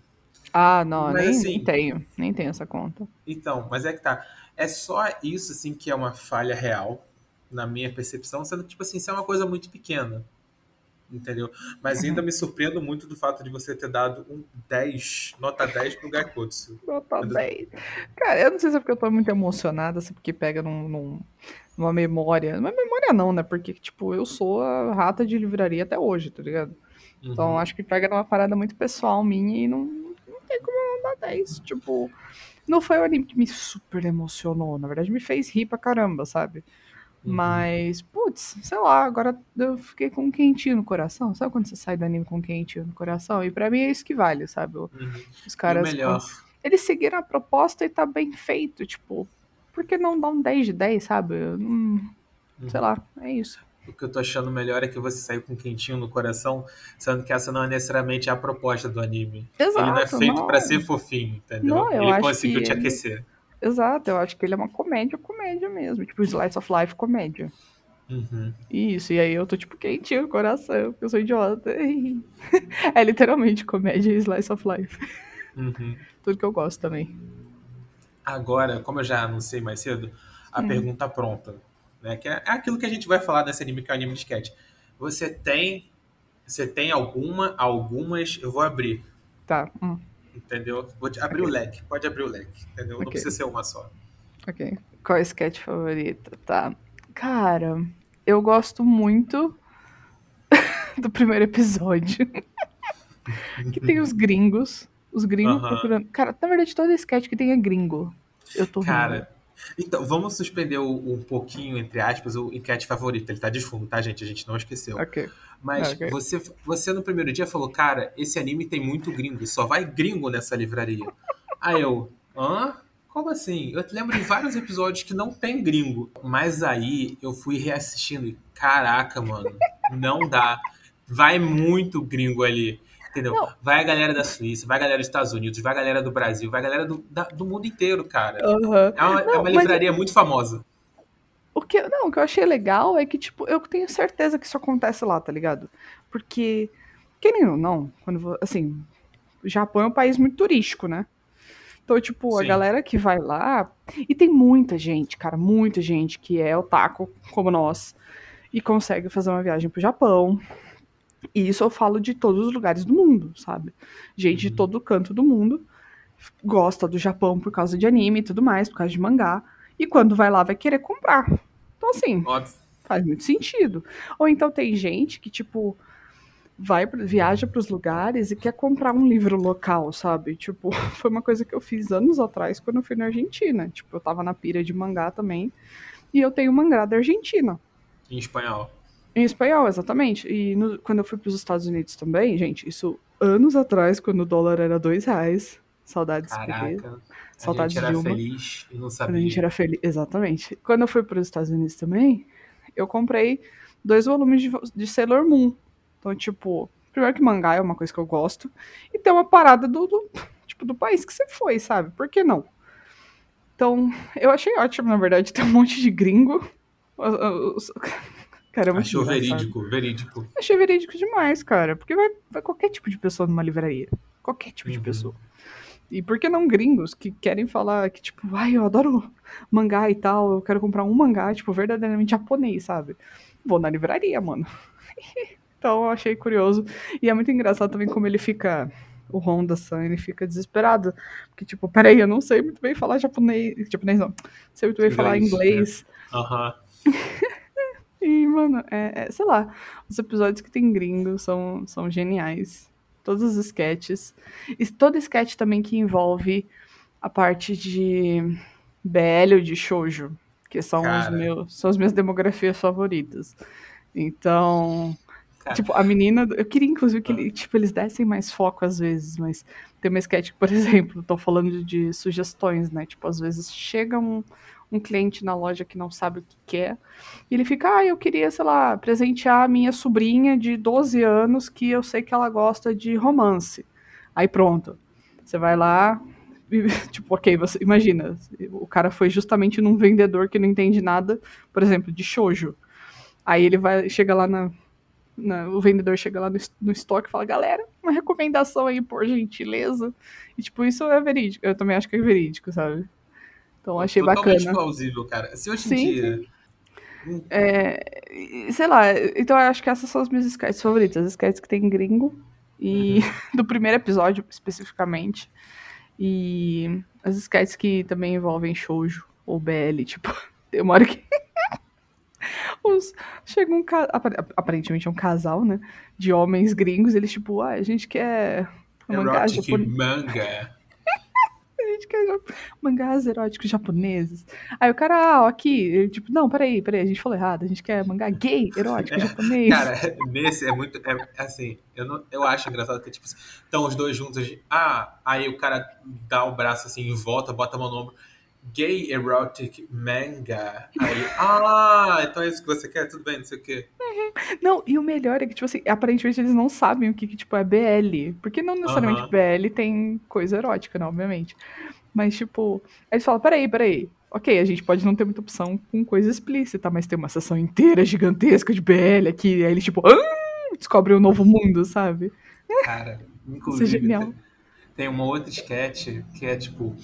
[SPEAKER 1] Ah, não,
[SPEAKER 2] Mas,
[SPEAKER 1] nem,
[SPEAKER 2] assim-
[SPEAKER 1] nem tenho. Nem tenho essa conta.
[SPEAKER 2] Então, mas é que tá. É só isso, assim, que é uma falha real, na minha percepção, sendo que, tipo assim, isso é uma coisa muito pequena. Entendeu? Mas ainda me surpreendo muito do fato de você ter dado um 10, nota 10 pro Gaikotsu.
[SPEAKER 1] Nota
[SPEAKER 2] Mas-
[SPEAKER 1] 10. Cara, eu não sei se é porque eu tô muito emocionada, se é porque pega num, num- numa memória. Numa memória não, né? Porque, tipo, eu sou a rata de livraria até hoje, tá ligado? Então
[SPEAKER 2] Uhum.
[SPEAKER 1] acho que pega numa parada muito pessoal minha e não, não tem como eu dar 10. Tipo, não foi o anime que me super emocionou. Na verdade, me fez rir pra caramba, sabe?
[SPEAKER 2] Uhum.
[SPEAKER 1] Mas, putz, sei lá, agora eu fiquei com um quentinho no coração. Sabe quando você sai do anime com um quentinho no coração? E pra mim é isso que vale, sabe?
[SPEAKER 2] Uhum.
[SPEAKER 1] Os caras.
[SPEAKER 2] melhor,
[SPEAKER 1] Eles seguiram a proposta e tá bem feito. Tipo, por que não dar um 10 de 10, sabe? Eu não- Sei lá, é isso.
[SPEAKER 2] O que eu tô achando melhor é que você saiu com um quentinho no coração, sendo que essa não é necessariamente a proposta do anime.
[SPEAKER 1] Exato.
[SPEAKER 2] Ele não é feito pra ser fofinho, entendeu?
[SPEAKER 1] Não, eu
[SPEAKER 2] ele conseguiu te
[SPEAKER 1] ele-
[SPEAKER 2] aquecer.
[SPEAKER 1] Exato, eu acho que ele é uma comédia, comédia mesmo. Tipo, Slice of Life comédia.
[SPEAKER 2] Uhum.
[SPEAKER 1] Isso, e aí eu tô tipo quentinho no coração, porque eu sou idiota. *laughs* é literalmente comédia e Slice of Life.
[SPEAKER 2] Uhum. *laughs*
[SPEAKER 1] Tudo que eu gosto também.
[SPEAKER 2] Agora, como eu já anunciei mais cedo, a
[SPEAKER 1] Hum.
[SPEAKER 2] pergunta pronta, né? Que é é aquilo que a gente vai falar desse anime, que é o anime de sketch. Você tem, você tem alguma, algumas, eu vou abrir,
[SPEAKER 1] Tá, hum,
[SPEAKER 2] entendeu? Vou te- abrir o
[SPEAKER 1] Ok.
[SPEAKER 2] leque, pode abrir o leque, entendeu? Não
[SPEAKER 1] Ok.
[SPEAKER 2] precisa ser uma só.
[SPEAKER 1] ok. Qual é o sketch favorito? Tá. Cara, eu gosto muito *laughs* do primeiro episódio. *laughs* que tem os gringos. Os gringos
[SPEAKER 2] Aham.
[SPEAKER 1] procurando. Cara, na verdade, todo sketch que tem é gringo. Eu tô rindo.
[SPEAKER 2] Então vamos suspender o- um pouquinho, entre aspas, o enquete favorito. Ele tá de fundo, tá, gente? A gente não esqueceu.
[SPEAKER 1] Ok.
[SPEAKER 2] Mas
[SPEAKER 1] Ok.
[SPEAKER 2] você, você no primeiro dia falou, cara, esse anime tem muito gringo, só vai gringo nessa livraria. Aí eu, hã? Como assim? Eu te lembro de vários episódios que não tem gringo. Mas aí eu fui reassistindo e, caraca, mano, não dá. Vai muito gringo ali. Entendeu?
[SPEAKER 1] Não.
[SPEAKER 2] Vai a galera da Suíça, vai a galera dos Estados Unidos, vai a galera do Brasil, vai a galera do, da- do mundo inteiro, cara.
[SPEAKER 1] Aham.
[SPEAKER 2] É uma, é
[SPEAKER 1] Não,
[SPEAKER 2] uma
[SPEAKER 1] mas-
[SPEAKER 2] livraria muito famosa.
[SPEAKER 1] O que, não, o que eu achei legal é que, tipo, eu tenho certeza que isso acontece lá, tá ligado? Porque, querendo ou não, quando, assim, o Japão é um país muito turístico, né? Então, tipo, a
[SPEAKER 2] Sim.
[SPEAKER 1] galera que vai lá. E tem muita gente, cara, muita gente que é otaku, como nós, e consegue fazer uma viagem pro Japão. E isso eu falo de todos os lugares do mundo, sabe? Gente de
[SPEAKER 2] Uhum.
[SPEAKER 1] todo canto do mundo gosta do Japão por causa de anime e tudo mais, por causa de mangá. E quando vai lá, vai querer comprar. Então, assim,
[SPEAKER 2] Óbvio.
[SPEAKER 1] faz muito sentido. Ou então tem gente que, tipo, vai, viaja pros lugares e quer comprar um livro local, sabe? Tipo, *laughs* foi uma coisa que eu fiz anos atrás quando eu fui na Argentina. Tipo, eu tava na pira de mangá também. E eu tenho mangá da Argentina.
[SPEAKER 2] Em espanhol.
[SPEAKER 1] Em espanhol, exatamente. E no- quando eu fui pros Estados Unidos também, gente, isso anos atrás, quando o dólar era dois reais. Saudades.
[SPEAKER 2] Caraca. A
[SPEAKER 1] Saudades
[SPEAKER 2] gente era
[SPEAKER 1] Dilma.
[SPEAKER 2] feliz e não
[SPEAKER 1] Quando a
[SPEAKER 2] sabia.
[SPEAKER 1] gente era feliz. Exatamente. Quando eu fui para os Estados Unidos também, eu comprei dois volumes de, de Sailor Moon. Então, tipo, primeiro que mangá é uma coisa que eu gosto. E tem uma parada do, do- tipo, do país que você foi, sabe? Por que não? Então, eu achei ótimo, na verdade, *laughs* ter um monte de gringo. Os- os- Cara, é muito
[SPEAKER 2] Achou verídico, verídico.
[SPEAKER 1] Achei verídico demais, cara. Porque vai, vai qualquer tipo de pessoa numa livraria. Qualquer tipo de
[SPEAKER 2] Uhum.
[SPEAKER 1] pessoa. E por que não gringos que querem falar que, tipo, ai, eu adoro mangá e tal, eu quero comprar um mangá, tipo, verdadeiramente japonês, sabe? Vou na livraria, mano. *laughs* então eu achei curioso. E é muito engraçado também como ele fica. O Honda-san, ele fica desesperado. Porque, tipo, peraí, eu não sei muito bem falar japonês. Japonês não. Sei muito bem falar
[SPEAKER 2] Inglês,
[SPEAKER 1] inglês.
[SPEAKER 2] Aham. *laughs*
[SPEAKER 1] E, mano, é, é, sei lá, os episódios que tem gringo são, são geniais. Todos os sketches. E todo sketch também que envolve a parte de BL ou de shoujo, que são, os meus, são as minhas demografias favoritas. Então,
[SPEAKER 2] Cara.
[SPEAKER 1] tipo, a menina, eu queria inclusive que ele- tipo, eles dessem mais foco às vezes, mas tem uma sketch por *laughs* exemplo, tô falando de, de sugestões, né? Tipo, às vezes chega um, um cliente na loja que não sabe o que quer, e ele fica, ah, eu queria, sei lá, presentear a minha sobrinha de 12 anos que eu sei que ela gosta de romance. Aí pronto. Você vai lá, *laughs* tipo, ok, você imagina, o cara foi justamente num vendedor que não entende nada, por exemplo, de shoujo. Aí ele vai, chega lá na, na o vendedor chega lá no, no estoque e fala, galera, uma recomendação aí, por gentileza. E tipo, isso é verídico, eu também acho que é verídico, sabe? Então achei
[SPEAKER 2] Totalmente
[SPEAKER 1] bacana.
[SPEAKER 2] plausível, cara. Se hoje em
[SPEAKER 1] Sim,
[SPEAKER 2] dia.
[SPEAKER 1] É, e- sei lá, então eu acho que essas são as minhas sketches favoritas, as sketches que tem gringo, e *laughs* do primeiro episódio especificamente, e as sketches que também envolvem shoujo ou BL, tipo, *laughs* tem uma hora que *laughs* os, chega um aparentemente é um casal, né, de homens gringos, eles tipo, ah, a gente quer mangá
[SPEAKER 2] Erotic
[SPEAKER 1] japonês,
[SPEAKER 2] manga.
[SPEAKER 1] A gente quer mangás eróticos japoneses. Aí o cara, ah, aqui, ele, tipo, não, peraí, peraí, a gente falou errado, a gente quer mangá gay erótico japonês.
[SPEAKER 2] Cara, nesse é muito. É, assim, eu, não, eu acho engraçado que, tipo, estão os dois juntos. Ah, aí o cara dá o braço assim em volta, bota a mão no ombro. Gay erotic manga. Aí, ah, então é isso que você quer? Tudo bem, não sei o quê.
[SPEAKER 1] Não, e o melhor é que, tipo assim, aparentemente eles não sabem o que, que tipo, é BL. Porque não necessariamente. BL tem coisa erótica, né, obviamente. Mas, tipo, aí eles falam, peraí, peraí. Ok, a gente pode não ter muita opção com coisa explícita, mas tem uma sessão inteira gigantesca de BL aqui. Aí eles, tipo, ah! descobrem um novo mundo, sabe?
[SPEAKER 2] Cara, *laughs*
[SPEAKER 1] Isso é
[SPEAKER 2] inclusive,
[SPEAKER 1] genial.
[SPEAKER 2] tem, tem uma outra sketch que é tipo.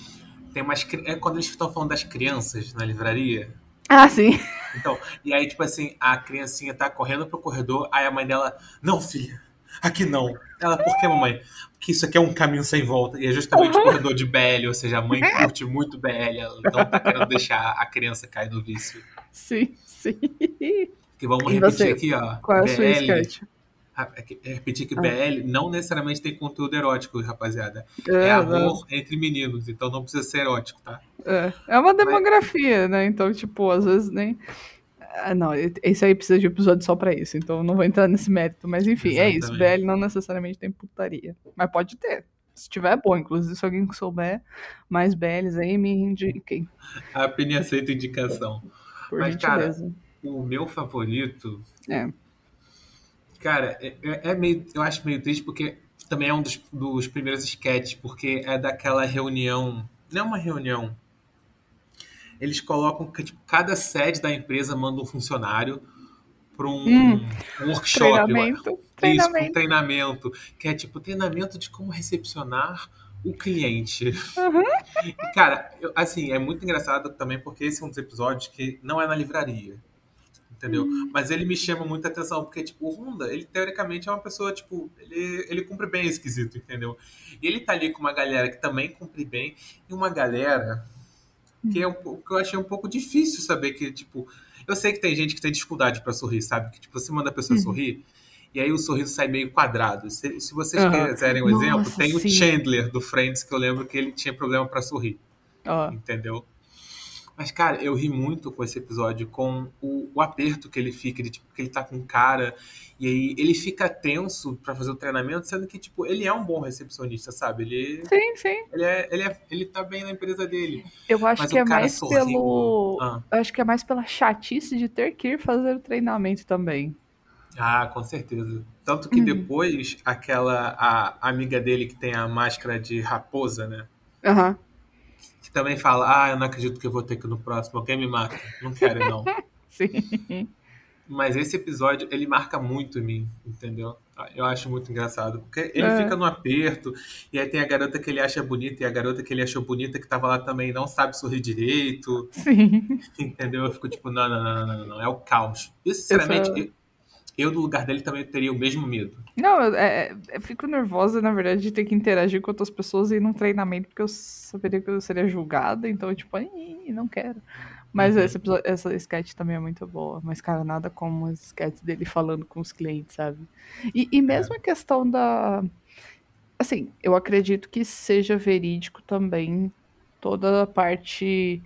[SPEAKER 2] Tem umas. É quando eles estão falando das crianças na livraria.
[SPEAKER 1] Ah, sim.
[SPEAKER 2] Então, e aí, tipo assim, a criancinha tá correndo pro corredor, aí a mãe dela, não, filha, aqui não. Ela, por que, mamãe? Porque isso aqui é um caminho sem volta. E é justamente o corredor de BL, ou seja, a mãe curte muito BL, ela não tá querendo deixar a criança cair no vício.
[SPEAKER 1] Sim, sim.
[SPEAKER 2] Que vamos
[SPEAKER 1] E
[SPEAKER 2] repetir
[SPEAKER 1] você?
[SPEAKER 2] aqui, ó.
[SPEAKER 1] Qual é a sua
[SPEAKER 2] BL,
[SPEAKER 1] sketch?
[SPEAKER 2] É é repetir que
[SPEAKER 1] Ah.
[SPEAKER 2] BL não necessariamente tem conteúdo erótico, rapaziada.
[SPEAKER 1] É,
[SPEAKER 2] É amor entre meninos, então não precisa ser erótico, tá?
[SPEAKER 1] É, é uma demografia, né? Então, tipo, às vezes nem. Ah, não, esse aí precisa de episódio só pra isso, então não vou entrar nesse mérito. Mas enfim, é isso.
[SPEAKER 2] Exatamente.
[SPEAKER 1] BL não necessariamente tem putaria. Mas pode ter. Se tiver, é bom. Inclusive, se alguém souber mais BLs aí, me indiquem, *laughs*
[SPEAKER 2] A Penny aceita indicação.
[SPEAKER 1] por
[SPEAKER 2] Mas, cara,
[SPEAKER 1] gentileza.
[SPEAKER 2] O meu favorito
[SPEAKER 1] É.
[SPEAKER 2] Cara, é, é- é meio, eu acho meio triste porque também é um dos, dos primeiros sketches, porque é daquela reunião. Não é uma reunião. Eles colocam que tipo, cada sede da empresa manda um funcionário para um,
[SPEAKER 1] Hum.
[SPEAKER 2] um workshop. acho.
[SPEAKER 1] Treinamento.
[SPEAKER 2] Isso, um
[SPEAKER 1] Treinamento.
[SPEAKER 2] treinamento. Que é tipo treinamento de como recepcionar o cliente.
[SPEAKER 1] Uhum.
[SPEAKER 2] E, cara, eu- assim, é muito engraçado também porque esse é um dos episódios que não é na livraria. Entendeu?
[SPEAKER 1] Hum.
[SPEAKER 2] Mas ele me chama muita atenção, porque, tipo, o Honda, ele teoricamente é uma pessoa, tipo, ele, ele cumpre bem esse quesito, entendeu? E ele tá ali com uma galera que também cumpre bem, e uma galera que é um pouco, que eu achei um pouco difícil saber que, tipo, eu sei que tem gente que tem dificuldade pra sorrir, sabe? Que, tipo, você manda a pessoa
[SPEAKER 1] Uhum.
[SPEAKER 2] sorrir, e aí o sorriso sai meio quadrado. Se, se vocês
[SPEAKER 1] Aham.
[SPEAKER 2] quiserem um
[SPEAKER 1] Nossa,
[SPEAKER 2] exemplo, tem o
[SPEAKER 1] sim.
[SPEAKER 2] Chandler do Friends, que eu lembro que ele tinha problema pra sorrir entendeu? Mas, cara, eu ri muito com esse episódio, com o, o aperto que ele fica, de, tipo, que ele tá com cara, e aí ele fica tenso pra fazer o treinamento, sendo que, tipo, ele é um bom recepcionista, sabe? Ele,
[SPEAKER 1] sim, sim.
[SPEAKER 2] ele, é, ele, é, ele tá bem na empresa dele.
[SPEAKER 1] Eu acho
[SPEAKER 2] Mas
[SPEAKER 1] que é mais
[SPEAKER 2] sorrindo.
[SPEAKER 1] pelo.
[SPEAKER 2] Ah.
[SPEAKER 1] Eu acho que é mais pela chatice de ter que ir fazer o treinamento também.
[SPEAKER 2] Ah, com certeza. Tanto que
[SPEAKER 1] Uhum.
[SPEAKER 2] depois, aquela a amiga dele que tem a máscara de raposa, né?
[SPEAKER 1] Aham.
[SPEAKER 2] Que também fala, ah, eu não acredito que eu vou ter que ir no próximo, alguém me mata. Não quero, não. *laughs*
[SPEAKER 1] Sim.
[SPEAKER 2] Mas esse episódio, ele marca muito em mim, entendeu? Eu acho muito engraçado. Porque ele
[SPEAKER 1] É.
[SPEAKER 2] fica no aperto, e aí tem a garota que ele acha bonita, e a garota que ele achou bonita que tava lá também não sabe sorrir direito,
[SPEAKER 1] Sim. *laughs*
[SPEAKER 2] entendeu? Eu fico tipo, não, não, não, não, não, não. é o caos. E, sinceramente, eu, eu, no lugar dele também teria o mesmo medo.
[SPEAKER 1] Não, eu, é- é- eu fico nervosa, na verdade, de ter que interagir com outras pessoas e ir num treinamento, porque eu saberia que eu seria julgada, então eu, tipo, "Ih, não quero. Mas
[SPEAKER 2] Uhum.
[SPEAKER 1] esse essa sketch também é muito boa. Mas, cara, nada como as sketches dele falando com os clientes, sabe? E, e mesmo a questão da. Assim, eu acredito que seja verídico também toda a parte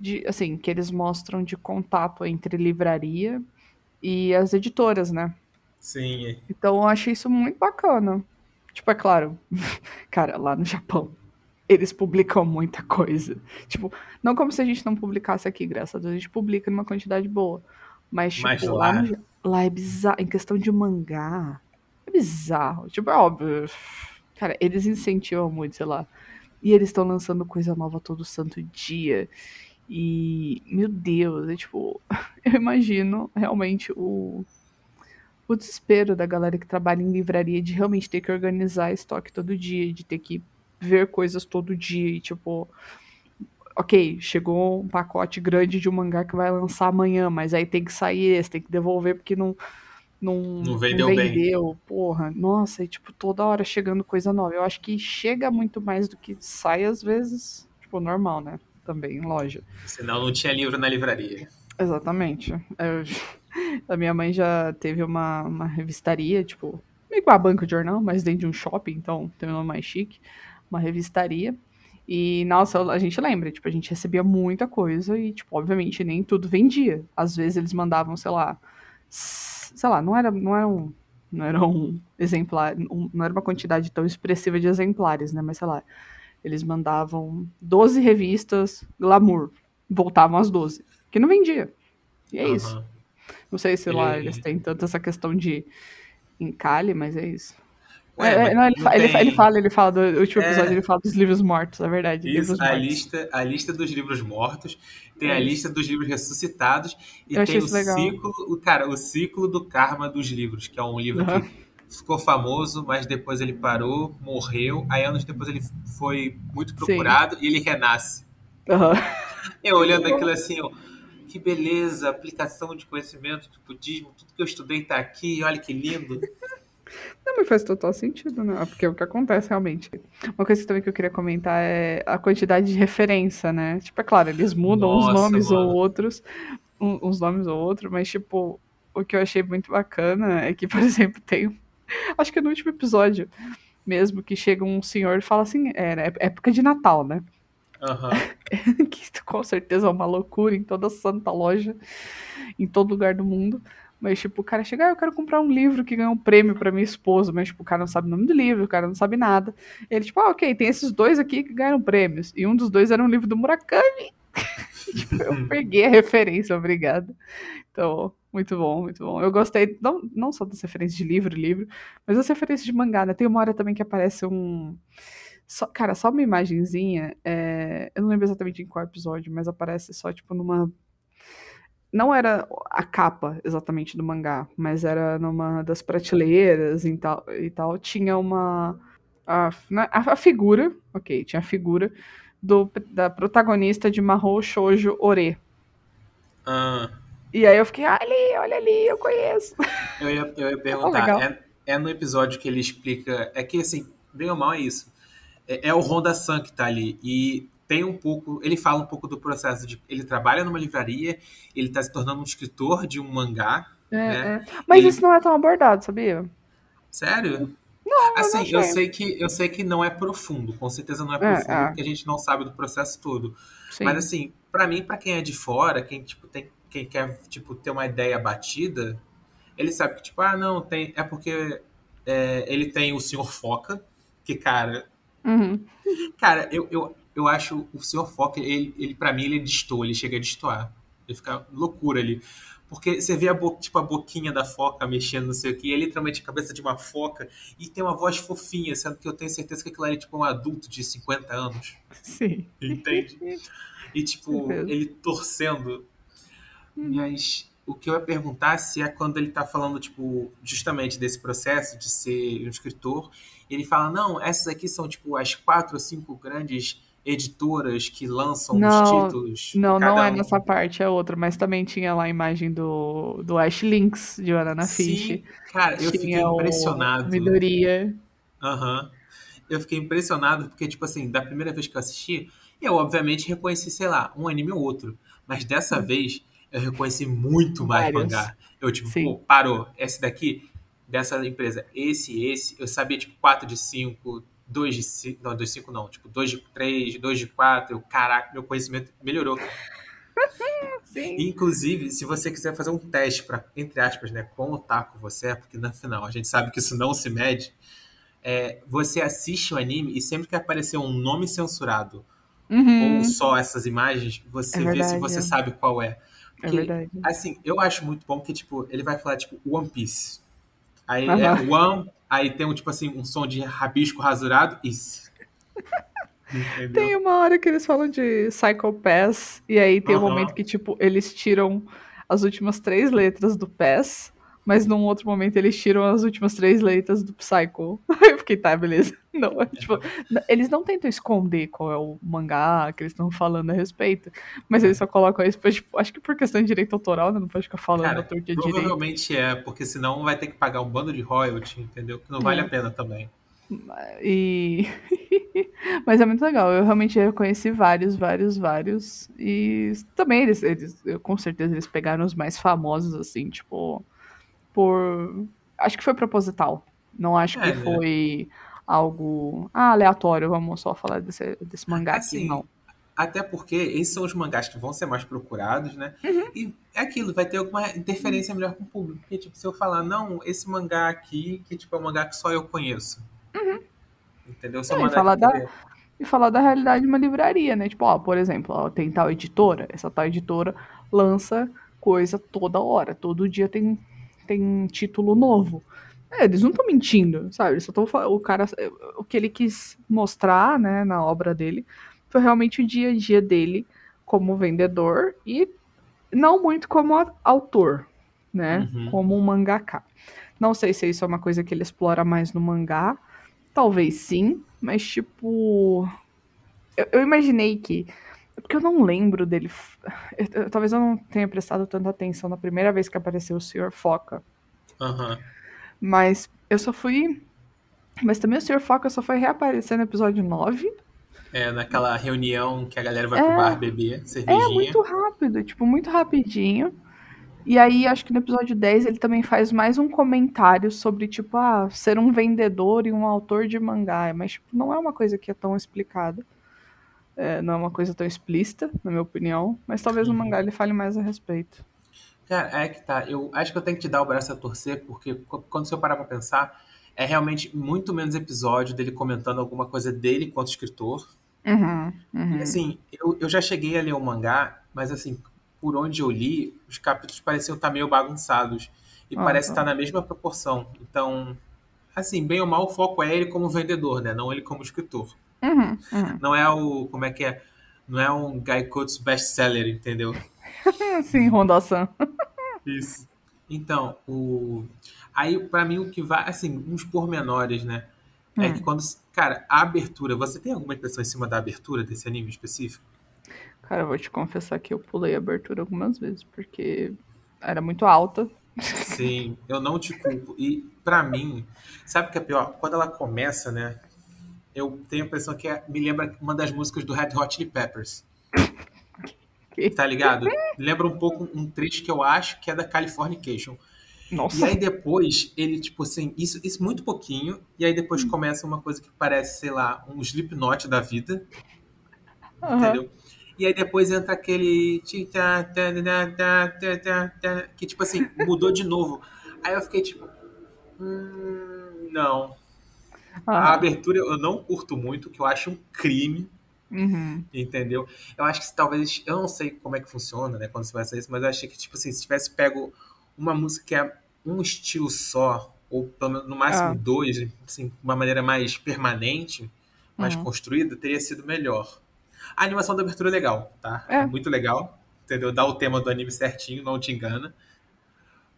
[SPEAKER 1] de. Assim, que eles mostram de contato entre livraria e as editoras, né?
[SPEAKER 2] Sim,
[SPEAKER 1] Então eu achei isso muito bacana. Tipo, é claro, *laughs* cara, lá no Japão, eles publicam muita coisa. Tipo, não como se a gente não publicasse aqui, graças a Deus, a gente publica numa quantidade boa. Mas, tipo,
[SPEAKER 2] Mas
[SPEAKER 1] lá,
[SPEAKER 2] lá-
[SPEAKER 1] no lá é bizarro. Em questão de mangá, é bizarro. Tipo, é óbvio. Cara, eles incentivam muito, sei lá. E eles estão lançando coisa nova todo santo dia. E, meu Deus, é tipo, *laughs* eu imagino realmente o, o desespero da galera que trabalha em livraria de realmente ter que organizar estoque todo dia, de ter que ver coisas todo dia e, tipo, ok, chegou um pacote grande de um mangá que vai lançar amanhã, mas aí tem que sair esse, tem que devolver porque não. Não,
[SPEAKER 2] não vendeu, não vendeu bem.
[SPEAKER 1] porra. Nossa, e tipo, toda hora chegando coisa nova. Eu acho que chega muito mais do que sai às vezes. Tipo, normal, né? Também, em loja.
[SPEAKER 2] Senão não tinha livro na livraria.
[SPEAKER 1] Exatamente. Eu, a minha mãe já teve uma, uma revistaria, tipo, meio que uma banca de jornal, mas dentro de um shopping, então tem um nome mais chique. Uma revistaria. E, nossa, a gente lembra, tipo, a gente recebia muita coisa e, tipo, obviamente nem tudo vendia. Às vezes eles mandavam, sei lá, sei lá, não era, não era um, não era um exemplar, um, não era uma quantidade tão expressiva de exemplares, né, mas sei lá, eles mandavam 12 revistas glamour, voltavam às 12, que não vendia. E é uhum. isso. Não sei se lá eles têm tanto essa questão de encalhe, mas é isso. Ué, é, não, ele, não tem... ele, fala, ele fala do último é. episódio, é... ele fala dos livros mortos, é verdade.
[SPEAKER 2] Isso, a lista, a lista dos livros mortos, tem é. a lista dos livros ressuscitados e tem o legal. ciclo, o cara, o ciclo do karma dos livros, que é um livro uhum. que ficou famoso, mas depois ele parou, morreu, aí anos depois ele foi muito procurado Sim. e ele renasce.
[SPEAKER 1] Uhum.
[SPEAKER 2] Eu olhando aquilo assim, ó, que beleza, aplicação de conhecimento do budismo, tudo que eu estudei está aqui, olha que lindo. *laughs*
[SPEAKER 1] Não, mas faz total sentido, né? Porque é o que acontece realmente. Uma coisa também que eu queria comentar é a quantidade de referência, né? Tipo, é claro, eles mudam Nossa, uns nomes mano. ou outros, uns nomes ou outros, mas, tipo, o que eu achei muito bacana é que, *laughs* por exemplo, tem. *laughs* Acho que no último episódio mesmo, que chega um senhor e fala assim: é, é época de Natal, né?
[SPEAKER 2] Uhum. *laughs*
[SPEAKER 1] que com certeza é uma loucura em toda santa loja, em todo lugar do mundo. Mas, tipo, o cara chega, ah, eu quero comprar um livro que ganhou um prêmio para minha esposa, mas, tipo, o cara não sabe o nome do livro, o cara não sabe nada. Ele, tipo, ah, ok, tem esses dois aqui que ganharam prêmios. E um dos dois era um livro do Murakami. *laughs* eu peguei a referência, obrigada. Então, muito bom, muito bom. Eu gostei, não, não só das referências de livro, livro, mas das referências de mangá, né? Tem uma hora também que aparece um. Só, cara, só uma imagenzinha. É... Eu não lembro exatamente em qual episódio, mas aparece só, tipo, numa não era a capa exatamente do mangá, mas era numa das prateleiras e tal, e tal tinha uma a, né, a, figura, ok, tinha a figura do, da protagonista de Mahou Shoujo Ore.
[SPEAKER 2] Ah.
[SPEAKER 1] E aí eu fiquei, olha ali, olha ali, eu conheço. *laughs*
[SPEAKER 2] Eu ia, eu ia perguntar, oh, é, é, no episódio que ele explica, é que assim, bem ou mal é isso, é, é o Honda San que tá ali, e tem um pouco, ele fala um pouco do processo de ele trabalha numa livraria, ele está se tornando um escritor de um mangá.
[SPEAKER 1] É,
[SPEAKER 2] né?
[SPEAKER 1] é. Mas ele... isso não é tão abordado, sabia?
[SPEAKER 2] Sério?
[SPEAKER 1] Não,
[SPEAKER 2] assim, eu sei que eu sei que não é profundo, com certeza não é, é profundo, é, porque a gente não sabe do processo todo. Sim. Mas assim, para mim, para quem é de fora, quem tipo tem, quem quer tipo ter uma ideia batida, ele sabe que tipo, ah, não, tem, é porque é, ele tem o Senhor Foca, que cara,
[SPEAKER 1] uhum.
[SPEAKER 2] cara, eu, eu eu acho o Sr. Fox, ele, ele para mim, ele destoa, ele chega a destoar. Ele fica loucura ali. Porque você vê a, bo tipo, a boquinha da foca mexendo, não sei o que, e é literalmente a cabeça de uma foca, e tem uma voz fofinha, sendo que eu tenho certeza que aquilo ali é tipo um adulto de 50 anos.
[SPEAKER 1] Sim.
[SPEAKER 2] Entende? *laughs* E tipo, ele torcendo. Hum. Mas o que eu ia perguntar se é quando ele tá falando, tipo, justamente desse processo de ser um escritor, ele fala, não, essas aqui são, tipo, as quatro ou cinco grandes editoras que lançam não, os títulos.
[SPEAKER 1] Não, não é um. nessa parte, é outra, mas também tinha lá a imagem do, do Ash Lynx de Banana Fish.
[SPEAKER 2] Cara, eu tinha fiquei impressionado.
[SPEAKER 1] Midoriya.
[SPEAKER 2] Aham. Uhum. Eu fiquei impressionado porque, tipo assim, da primeira vez que eu assisti, eu obviamente reconheci, sei lá, um anime ou outro. Mas dessa vez eu reconheci muito mais Vários. mangá. Eu, tipo, Sim. pô, parou. Esse daqui, dessa empresa, esse, esse, eu sabia, tipo, 4 de 5, 2 de 5, não, 2 de 5 não, tipo 2 de 3, 2 de 4, eu, caraca, meu conhecimento melhorou. *laughs*
[SPEAKER 1] Sim.
[SPEAKER 2] Inclusive, se você quiser fazer um teste para, entre aspas, né, quão otaku você é, porque no final a gente sabe que isso não se mede, é, você assiste o anime e sempre que aparecer um nome censurado
[SPEAKER 1] uhum.
[SPEAKER 2] ou só essas imagens, você é vê se você sabe qual é.
[SPEAKER 1] é porque, é verdade.
[SPEAKER 2] Assim, eu acho muito bom que, tipo, ele vai falar, tipo, One Piece. Aí uhum. é One Aí tem um, tipo assim, um som de rabisco rasurado. Isso. *laughs* Entendeu?
[SPEAKER 1] Tem uma hora que eles falam de Psycho Pass, e aí tem um
[SPEAKER 2] Aham.
[SPEAKER 1] momento que, tipo, eles tiram as últimas três letras do Pass, mas num outro momento eles tiram as últimas três letras do Psycho. Aí *laughs* eu fiquei, tá, beleza. *laughs* Não, é, tipo, eles não tentam esconder qual é o mangá que eles estão falando a respeito, mas eles só colocam isso, tipo, acho que por questão de direito autoral, né? Não pode ficar falando
[SPEAKER 2] Cara,
[SPEAKER 1] a torta direito.
[SPEAKER 2] provavelmente é, porque senão vai ter que pagar um bando de royalty, entendeu? Que não vale
[SPEAKER 1] É.
[SPEAKER 2] a pena também.
[SPEAKER 1] E. *laughs* Mas é muito legal. Eu realmente reconheci vários, vários, vários. E também eles, eles com certeza, eles pegaram os mais famosos, assim, tipo. Por. Acho que foi proposital. Não acho que
[SPEAKER 2] É, né?
[SPEAKER 1] foi algo ah, aleatório. Vamos só falar desse, desse mangá aqui,
[SPEAKER 2] Assim,
[SPEAKER 1] não.
[SPEAKER 2] Até porque esses são os mangás que vão ser mais procurados, né?
[SPEAKER 1] Uhum.
[SPEAKER 2] E é aquilo, vai ter alguma interferência melhor com o público. Porque, tipo, se eu falar, não, esse mangá aqui, que tipo, é um mangá que só eu conheço. Entendeu? Só
[SPEAKER 1] É, e falar da- E falar da realidade de uma livraria, né? Tipo, ó, por exemplo, ó, tem tal editora, essa tal editora lança coisa toda hora, todo dia tem, tem título novo. É, eles não estão mentindo, sabe? Eles só estão o cara, o que ele quis mostrar, né, na obra dele, foi realmente o dia a dia dele como vendedor e não muito como autor, né?
[SPEAKER 2] Uhum.
[SPEAKER 1] Como um mangaka. Não sei se isso é uma coisa que ele explora mais no mangá, talvez sim, mas tipo. Eu, eu imaginei que. É Porque eu não lembro dele. eu- eu- talvez eu não tenha prestado tanta atenção na primeira vez que apareceu o Sr. Foca.
[SPEAKER 2] Aham.
[SPEAKER 1] Mas eu só fui. Mas também o Sr. Foca só foi reaparecer no episódio 9.
[SPEAKER 2] É, naquela reunião que a galera vai
[SPEAKER 1] É.
[SPEAKER 2] pro bar beber
[SPEAKER 1] É
[SPEAKER 2] cervejinha.
[SPEAKER 1] muito rápido, tipo, muito rapidinho. E aí, acho que no episódio 10 ele também faz mais um comentário sobre, tipo, ah, ser um vendedor e um autor de mangá. Mas, tipo, não é uma coisa que é tão explicada. É, não é uma coisa tão explícita, na minha opinião. Mas talvez no
[SPEAKER 2] Uhum.
[SPEAKER 1] mangá ele fale mais a respeito.
[SPEAKER 2] Cara, é que tá. Eu acho que eu tenho que te dar o braço a torcer, porque qu- quando você parar pra pensar, é realmente muito menos episódio dele comentando alguma coisa dele quanto escritor.
[SPEAKER 1] Uhum, uhum.
[SPEAKER 2] E assim, eu, eu já cheguei a ler o mangá, mas assim, por onde eu li, os capítulos pareciam estar meio bagunçados. E
[SPEAKER 1] Ah,
[SPEAKER 2] parece
[SPEAKER 1] tá.
[SPEAKER 2] estar na mesma proporção. Então, assim, bem ou mal, o foco é ele como vendedor, né? Não ele como escritor.
[SPEAKER 1] Uhum, uhum.
[SPEAKER 2] Não é o. Como é que é? Não é um Gaikotsu best-seller, entendeu? *laughs*
[SPEAKER 1] Sim, Ronda-san. *laughs*
[SPEAKER 2] Isso. Então, o. Aí, pra mim, o que vai. Assim, uns pormenores, né? É
[SPEAKER 1] Hum.
[SPEAKER 2] que quando. Cara, a abertura. Você tem alguma impressão em cima da abertura desse anime específico?
[SPEAKER 1] Cara, eu vou te confessar que eu pulei a abertura algumas vezes, porque era muito alta.
[SPEAKER 2] Sim, eu não te culpo. E pra mim, sabe o que é pior? Quando ela começa, né? Eu tenho a impressão que é- me lembra uma das músicas do Red Hot Chili Peppers. Tá ligado? Lembra um pouco um trecho que eu acho que é da Californication. E
[SPEAKER 1] Nossa.
[SPEAKER 2] aí depois, ele, tipo assim, isso, isso muito pouquinho, e aí depois começa uma coisa que parece, sei lá, um Slipknot da vida,
[SPEAKER 1] Aham.
[SPEAKER 2] entendeu? E aí depois entra aquele. Que tipo assim, mudou de novo. Aí eu fiquei tipo. Hum, não. A
[SPEAKER 1] Aham.
[SPEAKER 2] abertura eu não curto muito, que eu acho um crime,
[SPEAKER 1] Uhum.
[SPEAKER 2] entendeu? Eu acho que talvez. Eu não sei como é que funciona, né, quando você vai fazer isso, mas eu achei que, tipo assim, se tivesse pego uma música que é um estilo só, ou no máximo
[SPEAKER 1] Ah.
[SPEAKER 2] dois, assim, de uma maneira mais permanente, mais
[SPEAKER 1] Uhum.
[SPEAKER 2] construída, teria sido melhor. A animação da abertura é legal, tá?
[SPEAKER 1] É.
[SPEAKER 2] Muito legal, entendeu? Dá o tema do anime certinho, não te engana.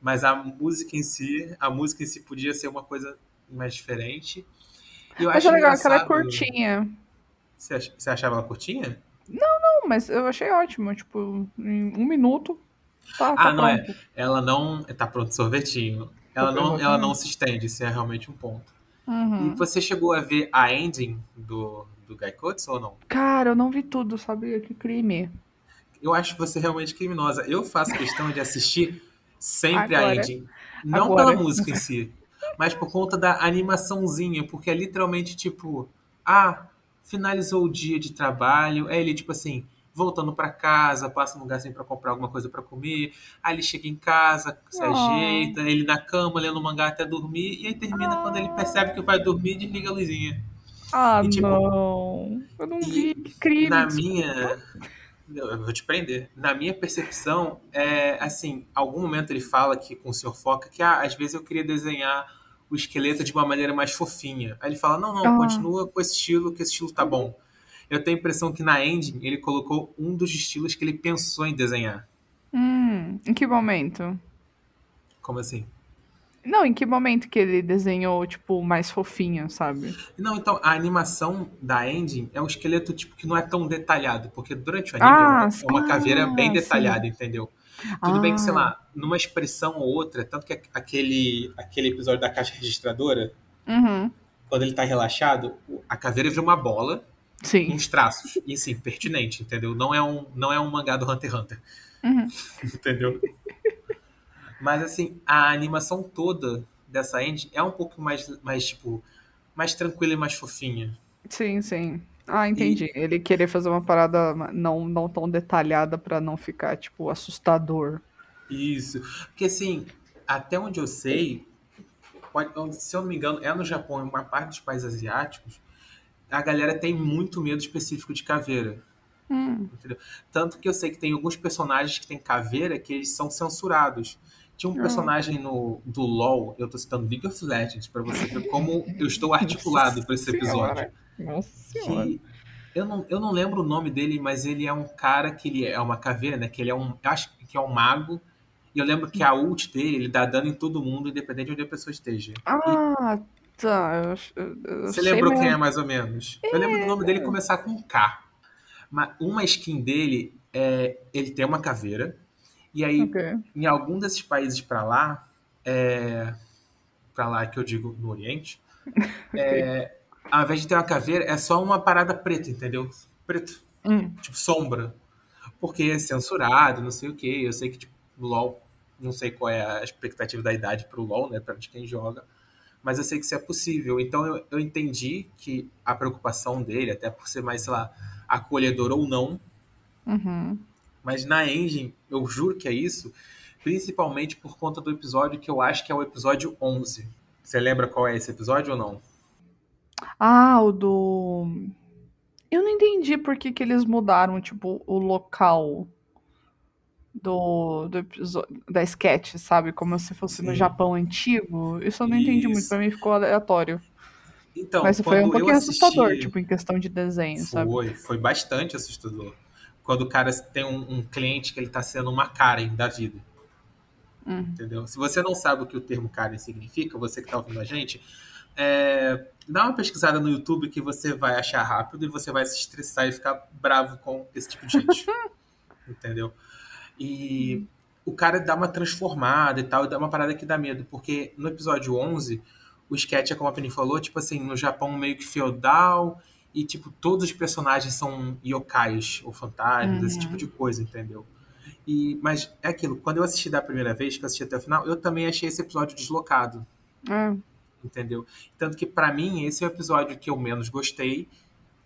[SPEAKER 2] Mas a música em si, a música em si podia ser uma coisa mais diferente. Eu
[SPEAKER 1] Mas
[SPEAKER 2] acho
[SPEAKER 1] é legal que ela é curtinha.
[SPEAKER 2] Você ach- você achava ela curtinha?
[SPEAKER 1] Não, mas eu achei ótimo. Tipo, em um minuto. Tá, tá
[SPEAKER 2] Ah, não é.
[SPEAKER 1] pronto.
[SPEAKER 2] Ela não. Tá pronto, sorvetinho. Ela não, ela não se estende, isso é realmente um ponto.
[SPEAKER 1] Uhum.
[SPEAKER 2] E você chegou a ver a ending do, do Gaikotsu ou não?
[SPEAKER 1] Cara, eu não vi tudo, sabia? Que crime.
[SPEAKER 2] Eu acho você realmente criminosa. Eu faço questão de assistir sempre a
[SPEAKER 1] Agora.
[SPEAKER 2] ending. Não
[SPEAKER 1] Agora.
[SPEAKER 2] pela música em si, mas por conta da animaçãozinha, porque é literalmente tipo, ah, finalizou o dia de trabalho, aí ele tipo assim, voltando pra casa, passa um lugar assim pra comprar alguma coisa pra comer, aí ele chega em casa, se
[SPEAKER 1] Ah.
[SPEAKER 2] ajeita, ele na cama lendo mangá até dormir, e aí termina quando ele percebe que vai dormir e desliga a luzinha.
[SPEAKER 1] Ah,
[SPEAKER 2] E, tipo,
[SPEAKER 1] não. Eu não vi. Que crime.
[SPEAKER 2] Na minha. Eu vou te prender. Na minha percepção, é assim, algum momento ele fala que com o Sr. Foca que ah, às vezes eu queria desenhar o esqueleto de uma maneira mais fofinha. Aí ele fala: não, não,
[SPEAKER 1] Ah.
[SPEAKER 2] continua com esse estilo, que esse estilo tá bom. eu tenho a impressão que na engine ele colocou um dos estilos que ele pensou em desenhar.
[SPEAKER 1] Hum, em que momento?
[SPEAKER 2] Como assim?
[SPEAKER 1] Não, em que momento que ele desenhou, tipo, mais fofinho, sabe?
[SPEAKER 2] Não, então, a animação da engine é um esqueleto, tipo, que não é tão detalhado, porque durante o anime
[SPEAKER 1] Ah,
[SPEAKER 2] é uma, é uma caveira bem
[SPEAKER 1] sim.
[SPEAKER 2] detalhada, entendeu? Tudo bem que, sei
[SPEAKER 1] Ah.
[SPEAKER 2] lá, numa expressão ou outra, tanto que aquele, aquele episódio da caixa registradora,
[SPEAKER 1] Uhum.
[SPEAKER 2] quando ele tá relaxado, a caveira vira uma bola,
[SPEAKER 1] Sim.
[SPEAKER 2] uns traços, e sim, pertinente, entendeu? Não é um, não é um mangá do Hunter x Hunter,
[SPEAKER 1] Uhum. *laughs*
[SPEAKER 2] entendeu? Mas, assim, a animação toda dessa engine é um pouco mais, mais tipo, mais tranquila e mais fofinha.
[SPEAKER 1] Sim, sim. Ah, entendi. Ele querer fazer uma parada não, não tão detalhada pra não ficar, tipo, assustador.
[SPEAKER 2] Isso. Porque, assim, até onde eu sei, pode- se eu não me engano, é no Japão, em uma parte dos países asiáticos, a galera tem muito medo específico de caveira.
[SPEAKER 1] Hum.
[SPEAKER 2] Tanto que eu sei que tem alguns personagens que tem caveira que eles são censurados. Tinha um
[SPEAKER 1] Ah.
[SPEAKER 2] personagem no, do LoL, eu tô citando League of Legends, pra você ver como eu estou articulado pra esse episódio.
[SPEAKER 1] Senhora. Nossa senhora.
[SPEAKER 2] Que eu não, eu não lembro o nome dele, mas ele é um cara que ele é uma caveira, né? Que ele é um. Eu acho que é um mago. E eu lembro que a ult dele, ele dá dano em todo mundo, independente de onde a pessoa esteja.
[SPEAKER 1] Ah, tá. Eu, eu,
[SPEAKER 2] Você lembrou
[SPEAKER 1] mesmo.
[SPEAKER 2] quem é mais ou menos? Eu lembro do nome dele começar com K. Mas uma skin dele é. Ele tem uma caveira. E aí,
[SPEAKER 1] Ok.
[SPEAKER 2] em algum desses países pra lá, é, para lá que eu digo no Oriente, *laughs* é, ao invés de ter uma caveira, é só uma parada preta, entendeu? Preto,
[SPEAKER 1] Hum.
[SPEAKER 2] tipo sombra. Porque é censurado, não sei o que. Eu sei que, tipo, LoL, não sei qual é a expectativa da idade pro LoL, né, pra de quem joga. Mas eu sei que isso é possível. Então eu, eu entendi que a preocupação dele, até por ser mais, sei lá, acolhedor ou não,
[SPEAKER 1] Uhum.
[SPEAKER 2] mas na Engine, eu juro que é isso, principalmente por conta do episódio que eu acho que é o episódio 11. Você lembra qual é esse episódio ou não?
[SPEAKER 1] Ah, o do. Eu não entendi por que, que eles mudaram, tipo, o local do, do episódio, da sketch, sabe? Como se fosse no
[SPEAKER 2] Sim.
[SPEAKER 1] Japão antigo. Isso eu não entendi muito, pra mim ficou aleatório.
[SPEAKER 2] Então,
[SPEAKER 1] Mas foi um pouquinho
[SPEAKER 2] assisti-
[SPEAKER 1] assustador, tipo, em questão de desenho, sabe?
[SPEAKER 2] Foi, foi bastante assustador. Quando o cara tem um, um cliente que ele tá sendo uma Karen da vida.
[SPEAKER 1] Hum.
[SPEAKER 2] Entendeu? Se você não sabe o que o termo Karen significa, você que tá ouvindo a gente, é, dá uma pesquisada no YouTube que você vai achar rápido e você vai se estressar e ficar bravo com esse tipo de gente. *laughs* Entendeu? E o cara dá uma transformada e tal, e dá uma parada que dá medo, porque no episódio 11, o sketch é como a Penny falou, tipo assim, no Japão meio que feudal, e tipo, todos os personagens são yokais ou fantasmas, esse
[SPEAKER 1] Uhum.
[SPEAKER 2] tipo de coisa, entendeu? E, mas é aquilo, quando eu assisti da primeira vez, que eu assisti até o final, eu também achei esse episódio deslocado,
[SPEAKER 1] É.
[SPEAKER 2] entendeu? Tanto que pra mim esse é o episódio que eu menos gostei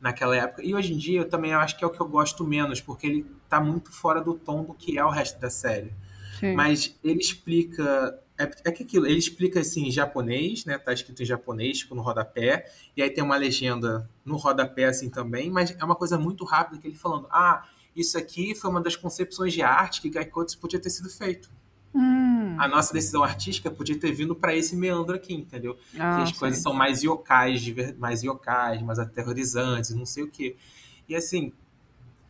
[SPEAKER 2] naquela época. E hoje em dia eu também acho que é o que eu gosto menos, porque ele tá muito fora do tom do que é o resto da série.
[SPEAKER 1] Sim.
[SPEAKER 2] Mas ele explica. É, é que aquilo, ele explica assim em japonês, né? Tá escrito em japonês, tipo, no rodapé. E aí tem uma legenda no rodapé assim também, mas é uma coisa muito rápida que ele falando: ah, isso aqui foi uma das concepções de arte que Gaikotsu podia ter sido feito.
[SPEAKER 1] Hum.
[SPEAKER 2] A nossa decisão artística podia ter vindo para esse meandro aqui, entendeu?
[SPEAKER 1] Ah,
[SPEAKER 2] que as coisas
[SPEAKER 1] sim.
[SPEAKER 2] são mais yokais, mais yokais, mais aterrorizantes, não sei o quê. E assim,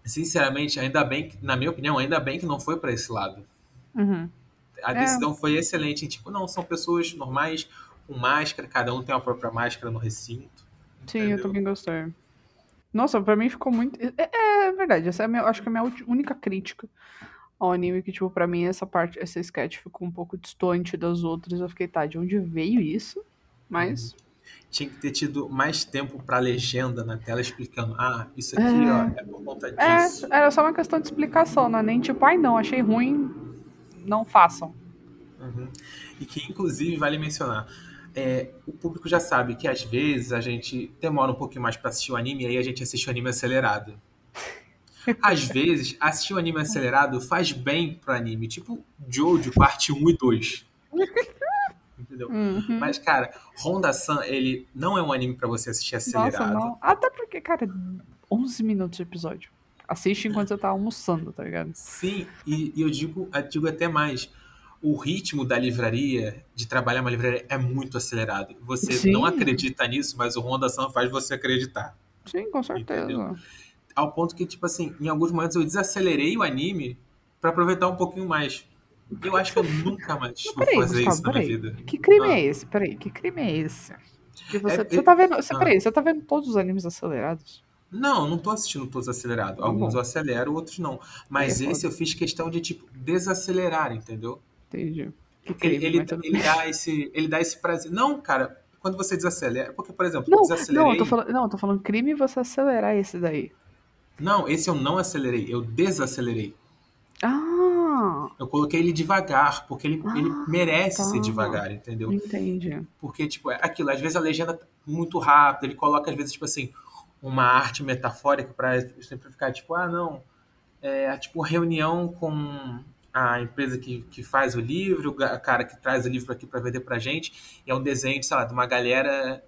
[SPEAKER 2] sinceramente, ainda bem que, na minha opinião, ainda bem que não foi para esse lado.
[SPEAKER 1] Uhum.
[SPEAKER 2] A
[SPEAKER 1] É.
[SPEAKER 2] decisão foi excelente, tipo, não, são pessoas normais, com máscara, cada um tem a própria máscara no recinto.
[SPEAKER 1] Sim, eu
[SPEAKER 2] entendeu?
[SPEAKER 1] também gostei. Nossa, pra mim ficou muito. É, é verdade, essa é a minha, acho que é a minha única crítica ao anime, que, tipo, pra mim essa parte, essa sketch ficou um pouco distante das outras. Eu fiquei, tá, de onde veio isso? Mas.
[SPEAKER 2] Tinha que ter tido mais tempo pra legenda na tela explicando, ah, isso aqui,
[SPEAKER 1] É.
[SPEAKER 2] ó, é por conta
[SPEAKER 1] É,
[SPEAKER 2] disso.
[SPEAKER 1] era só uma questão de explicação, não é nem tipo, ai não, achei ruim, não façam.
[SPEAKER 2] Uhum. E que, inclusive, vale mencionar, é, o público já sabe que às vezes a gente demora um pouquinho mais pra assistir o anime e aí a gente assiste o anime acelerado. Às vezes, assistir o anime acelerado faz bem pro anime, tipo Jojo, parte 1 e 2. Entendeu?
[SPEAKER 1] Uhum.
[SPEAKER 2] Mas, cara, Honda-san, ele não é um anime pra você assistir
[SPEAKER 1] Nossa,
[SPEAKER 2] acelerado.
[SPEAKER 1] não. Até porque, cara, 11 minutos de episódio. Assiste enquanto você tá almoçando, tá ligado?
[SPEAKER 2] Sim, e, e eu digo, eu digo até mais. O ritmo da livraria, de trabalhar uma livraria, é muito acelerado. Você
[SPEAKER 1] Sim.
[SPEAKER 2] não acredita nisso, mas o Honda-san faz você acreditar.
[SPEAKER 1] Sim, com certeza.
[SPEAKER 2] Entendeu? Ao ponto que, tipo assim, em alguns momentos eu desacelerei o anime pra aproveitar um pouquinho mais. Eu acho que eu nunca mais
[SPEAKER 1] Não,
[SPEAKER 2] vou
[SPEAKER 1] peraí,
[SPEAKER 2] fazer
[SPEAKER 1] Gustavo,
[SPEAKER 2] isso na minha vida.
[SPEAKER 1] Que crime
[SPEAKER 2] Ah.
[SPEAKER 1] é esse? Peraí, que crime é esse? Você,
[SPEAKER 2] É-
[SPEAKER 1] você
[SPEAKER 2] é-
[SPEAKER 1] tá vendo. Você,
[SPEAKER 2] ah.
[SPEAKER 1] peraí, você tá vendo todos os animes acelerados?
[SPEAKER 2] Não, não tô assistindo todos acelerados.
[SPEAKER 1] Tá
[SPEAKER 2] Alguns
[SPEAKER 1] bom.
[SPEAKER 2] eu acelero, outros não. Mas
[SPEAKER 1] É,
[SPEAKER 2] esse eu fiz questão de, tipo, desacelerar, entendeu?
[SPEAKER 1] Entendi. Que
[SPEAKER 2] ele,
[SPEAKER 1] crime,
[SPEAKER 2] ele,
[SPEAKER 1] mas
[SPEAKER 2] ele
[SPEAKER 1] bem.
[SPEAKER 2] dá esse, ele dá esse prazer. Não, cara, quando você desacelera. Porque, por exemplo,
[SPEAKER 1] Não, não,
[SPEAKER 2] desacelerei.
[SPEAKER 1] eu tô falando, não, eu tô falando crime você acelerar esse daí.
[SPEAKER 2] Não, esse eu não acelerei, eu desacelerei.
[SPEAKER 1] Ah,
[SPEAKER 2] Eu coloquei ele devagar, porque ele, ele
[SPEAKER 1] Ah,
[SPEAKER 2] merece
[SPEAKER 1] tá.
[SPEAKER 2] ser devagar, entendeu?
[SPEAKER 1] entendi.
[SPEAKER 2] Porque, tipo, é aquilo, às vezes a legenda tá muito rápida, ele coloca, às vezes, tipo assim, uma arte metafórica pra simplificar, tipo, ah, não, é tipo reunião com a empresa que, que faz o livro, o cara que traz o livro aqui pra vender pra gente, e é um desenho, sei lá, de uma galera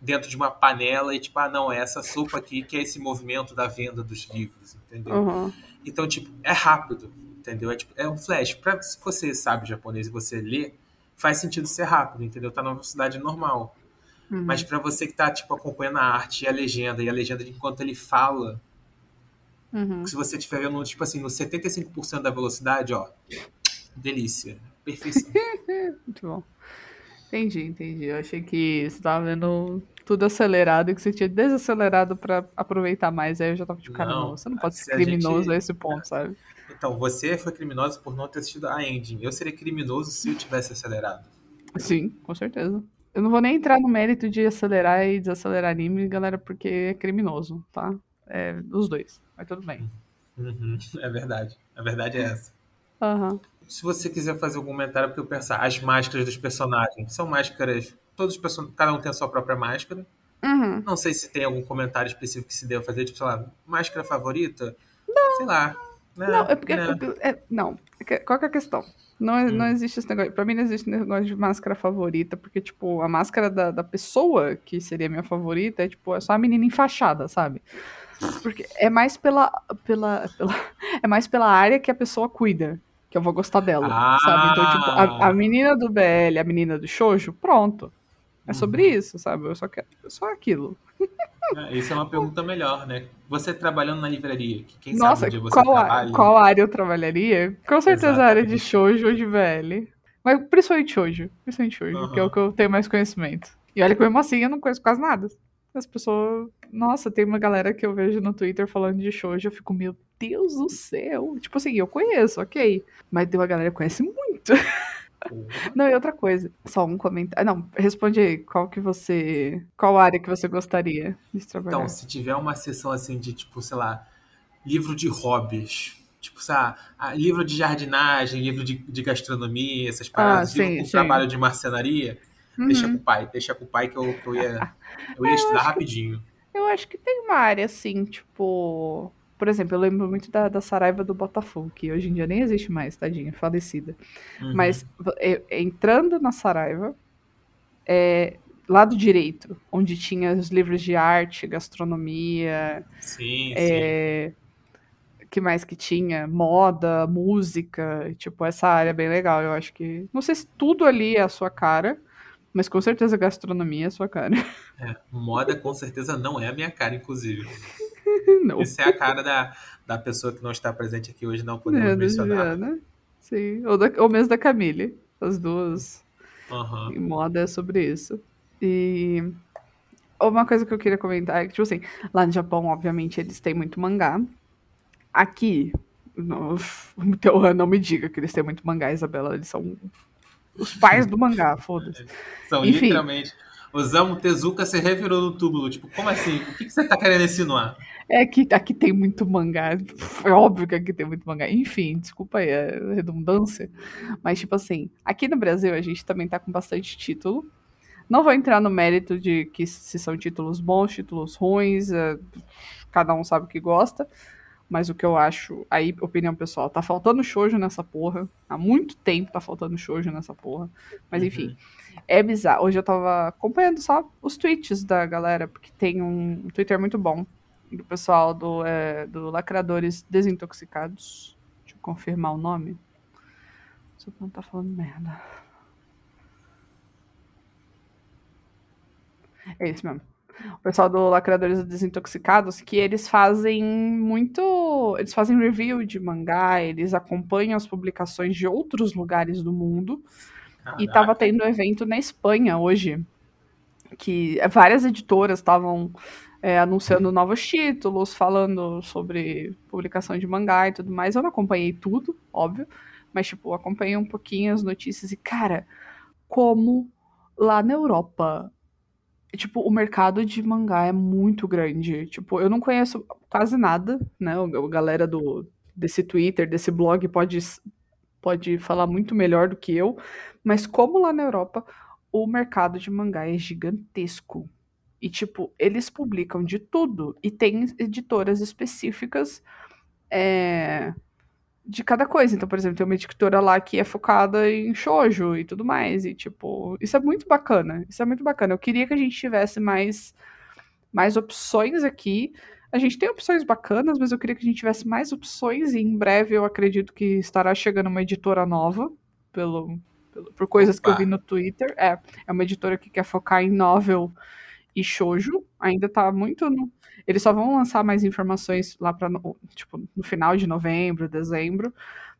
[SPEAKER 2] dentro de uma panela e, tipo, ah, não, é essa sopa aqui que é esse movimento da venda dos livros, entendeu?
[SPEAKER 1] Uhum.
[SPEAKER 2] Então, tipo, é rápido, entendeu? É, tipo, é um flash. Pra, se você sabe japonês e você lê, faz sentido ser rápido, entendeu? Tá na velocidade normal.
[SPEAKER 1] Uhum.
[SPEAKER 2] Mas pra você que tá, tipo, acompanhando a arte e a legenda, e a legenda enquanto ele fala,
[SPEAKER 1] Uhum.
[SPEAKER 2] se você estiver vendo, tipo assim, no 75% da velocidade, ó, delícia. Perfeição. *laughs*
[SPEAKER 1] Muito bom. Entendi, entendi. Eu achei que você tava vendo tudo acelerado e que você tinha desacelerado pra aproveitar mais. Aí eu já tava tipo, cara,
[SPEAKER 2] Não,
[SPEAKER 1] você não pode
[SPEAKER 2] se
[SPEAKER 1] ser
[SPEAKER 2] a
[SPEAKER 1] criminoso
[SPEAKER 2] gente-
[SPEAKER 1] a esse ponto, sabe?
[SPEAKER 2] Então, você foi criminoso por não ter assistido a ending. Eu seria criminoso se eu tivesse acelerado.
[SPEAKER 1] Sim, com certeza. Eu não vou nem entrar no mérito de acelerar e desacelerar anime, galera, porque é criminoso, tá? É, os dois. Mas tudo bem.
[SPEAKER 2] Uhum, *laughs* é verdade. A verdade é essa.
[SPEAKER 1] Aham.
[SPEAKER 2] Se você quiser fazer algum comentário, porque eu pensar, as máscaras dos personagens são máscaras. Todos os person... Cada um tem a sua própria máscara.
[SPEAKER 1] Uhum.
[SPEAKER 2] Não sei se tem algum comentário específico que se deva fazer, tipo, sei lá, máscara favorita? Sei lá. Né,
[SPEAKER 1] Não, é porque.
[SPEAKER 2] né.
[SPEAKER 1] é- não, é que- qual que é a questão? Não, é- não
[SPEAKER 2] Hum.
[SPEAKER 1] existe esse negócio. Pra mim não existe negócio de máscara favorita, porque, tipo, a máscara da, da pessoa que seria minha favorita é, tipo, é só a menina enfaixada, sabe? Porque é mais pela, pela, pela- *laughs* É mais pela área que a pessoa cuida. Que eu vou gostar dela,
[SPEAKER 2] Ah!
[SPEAKER 1] sabe? Então, tipo, a, a menina do BL, a menina do shoujo, pronto. É sobre
[SPEAKER 2] Uhum.
[SPEAKER 1] isso, sabe? Eu só quero só aquilo.
[SPEAKER 2] É, Isso é uma pergunta melhor, né? Você trabalhando na livraria, que quem
[SPEAKER 1] Nossa,
[SPEAKER 2] sabe onde você
[SPEAKER 1] qual, a-
[SPEAKER 2] trabalha.
[SPEAKER 1] qual área eu trabalharia? Com certeza a área de shoujo ou de VL. Mas principalmente shoujo. Principalmente shoujo, que é o que eu tenho mais conhecimento. E olha que mesmo assim eu não conheço quase nada. As pessoas... Nossa, tem uma galera que eu vejo no Twitter falando de shoujo, eu fico, meu Deus do céu. Tipo assim, eu conheço, ok. Mas tem uma galera que conhece muito. Não, e outra coisa. Só um comentário. Não, responde aí. Qual que você... Qual área que você gostaria de trabalhar?
[SPEAKER 2] Então, se tiver uma sessão assim de, tipo, sei lá, livro de hobbies, tipo, sei lá, ah, livro de jardinagem, livro de, de gastronomia, essas paradas,
[SPEAKER 1] sim,
[SPEAKER 2] livro com trabalho de marcenaria, deixa
[SPEAKER 1] Uhum.
[SPEAKER 2] com o pai, deixa com o pai que eu, que eu ia, eu ia estudar rapidinho.
[SPEAKER 1] Eu acho que tem uma área assim, tipo. Por exemplo, eu lembro muito da, da Saraiva do Botafogo, que hoje em dia nem existe mais, tadinha, falecida.
[SPEAKER 2] Uhum.
[SPEAKER 1] Mas entrando na Saraiva, é, lado direito, onde tinha os livros de arte, gastronomia,
[SPEAKER 2] Sim, sim.
[SPEAKER 1] é, que mais que tinha? Moda, música, tipo, essa área é bem legal. Eu acho que. Não sei se tudo ali é a sua cara, mas com certeza gastronomia é a sua cara.
[SPEAKER 2] É, moda com certeza não é a minha cara, inclusive. *laughs* *laughs*
[SPEAKER 1] não.
[SPEAKER 2] Essa é a cara da, da pessoa que não está presente aqui hoje, não podemos
[SPEAKER 1] É,
[SPEAKER 2] mencionar.
[SPEAKER 1] Juliana. Sim. Ou, da, ou mesmo da Camille. As duas
[SPEAKER 2] Aham.
[SPEAKER 1] em moda é sobre isso. E uma coisa que eu queria comentar é que, tipo assim, lá no Japão, obviamente, eles têm muito mangá. Aqui, no, *laughs* então, não me diga que eles têm muito mangá, Isabela. Eles são os pais do mangá, foda-se.
[SPEAKER 2] São
[SPEAKER 1] Enfim.
[SPEAKER 2] literalmente. Osamu Tezuka se revirou no túmulo. Tipo, como assim? O que, que você tá querendo insinuar?
[SPEAKER 1] É que aqui tem muito mangá. É óbvio que aqui tem muito mangá. Enfim, desculpa aí a redundância. Mas, tipo assim, aqui no Brasil a gente também tá com bastante título. Não vou entrar no mérito de que se são títulos bons, títulos ruins, é, cada um sabe o que gosta. Mas o que eu acho, aí, opinião pessoal, tá faltando shoujo nessa porra. Há muito tempo tá faltando shoujo nessa porra. Mas enfim, é bizarro. Hoje eu tava acompanhando só os tweets da galera, porque tem um, Twitter muito bom do pessoal do, é, do Lacradores Desintoxicados. Deixa eu confirmar o nome. Só não tá falando merda. É esse mesmo. O pessoal do Lacradores Desintoxicados, que eles fazem muito. Eles fazem review de mangá, eles acompanham as publicações de outros lugares do mundo. Caraca. E tava tendo um evento na Espanha hoje, que várias editoras estavam é, anunciando novos títulos, falando sobre publicação de mangá e tudo mais. Eu não acompanhei tudo, óbvio, mas, tipo, acompanhei um pouquinho as notícias e, cara, como lá na Europa, tipo, o mercado de mangá é muito grande. Tipo, eu não conheço quase nada, né? A galera do, desse Twitter, desse blog pode, pode falar muito melhor do que eu, mas como lá na Europa, o mercado de mangá é gigantesco. E, tipo, eles publicam de tudo. E tem editoras específicas é, de cada coisa. Então, por exemplo, tem uma editora lá que é focada em shoujo e tudo mais. E, tipo, isso é muito bacana. Isso é muito bacana. Eu queria que a gente tivesse mais, mais opções aqui. A gente tem opções bacanas, mas eu queria que a gente tivesse mais opções. E em breve eu acredito que estará chegando uma editora nova, pelo, pelo por coisas Opa. que eu vi no Twitter. É, é uma editora que quer focar em novel e shoujo. Ainda tá muito no... Eles só vão lançar mais informações lá para tipo, no final de novembro, dezembro.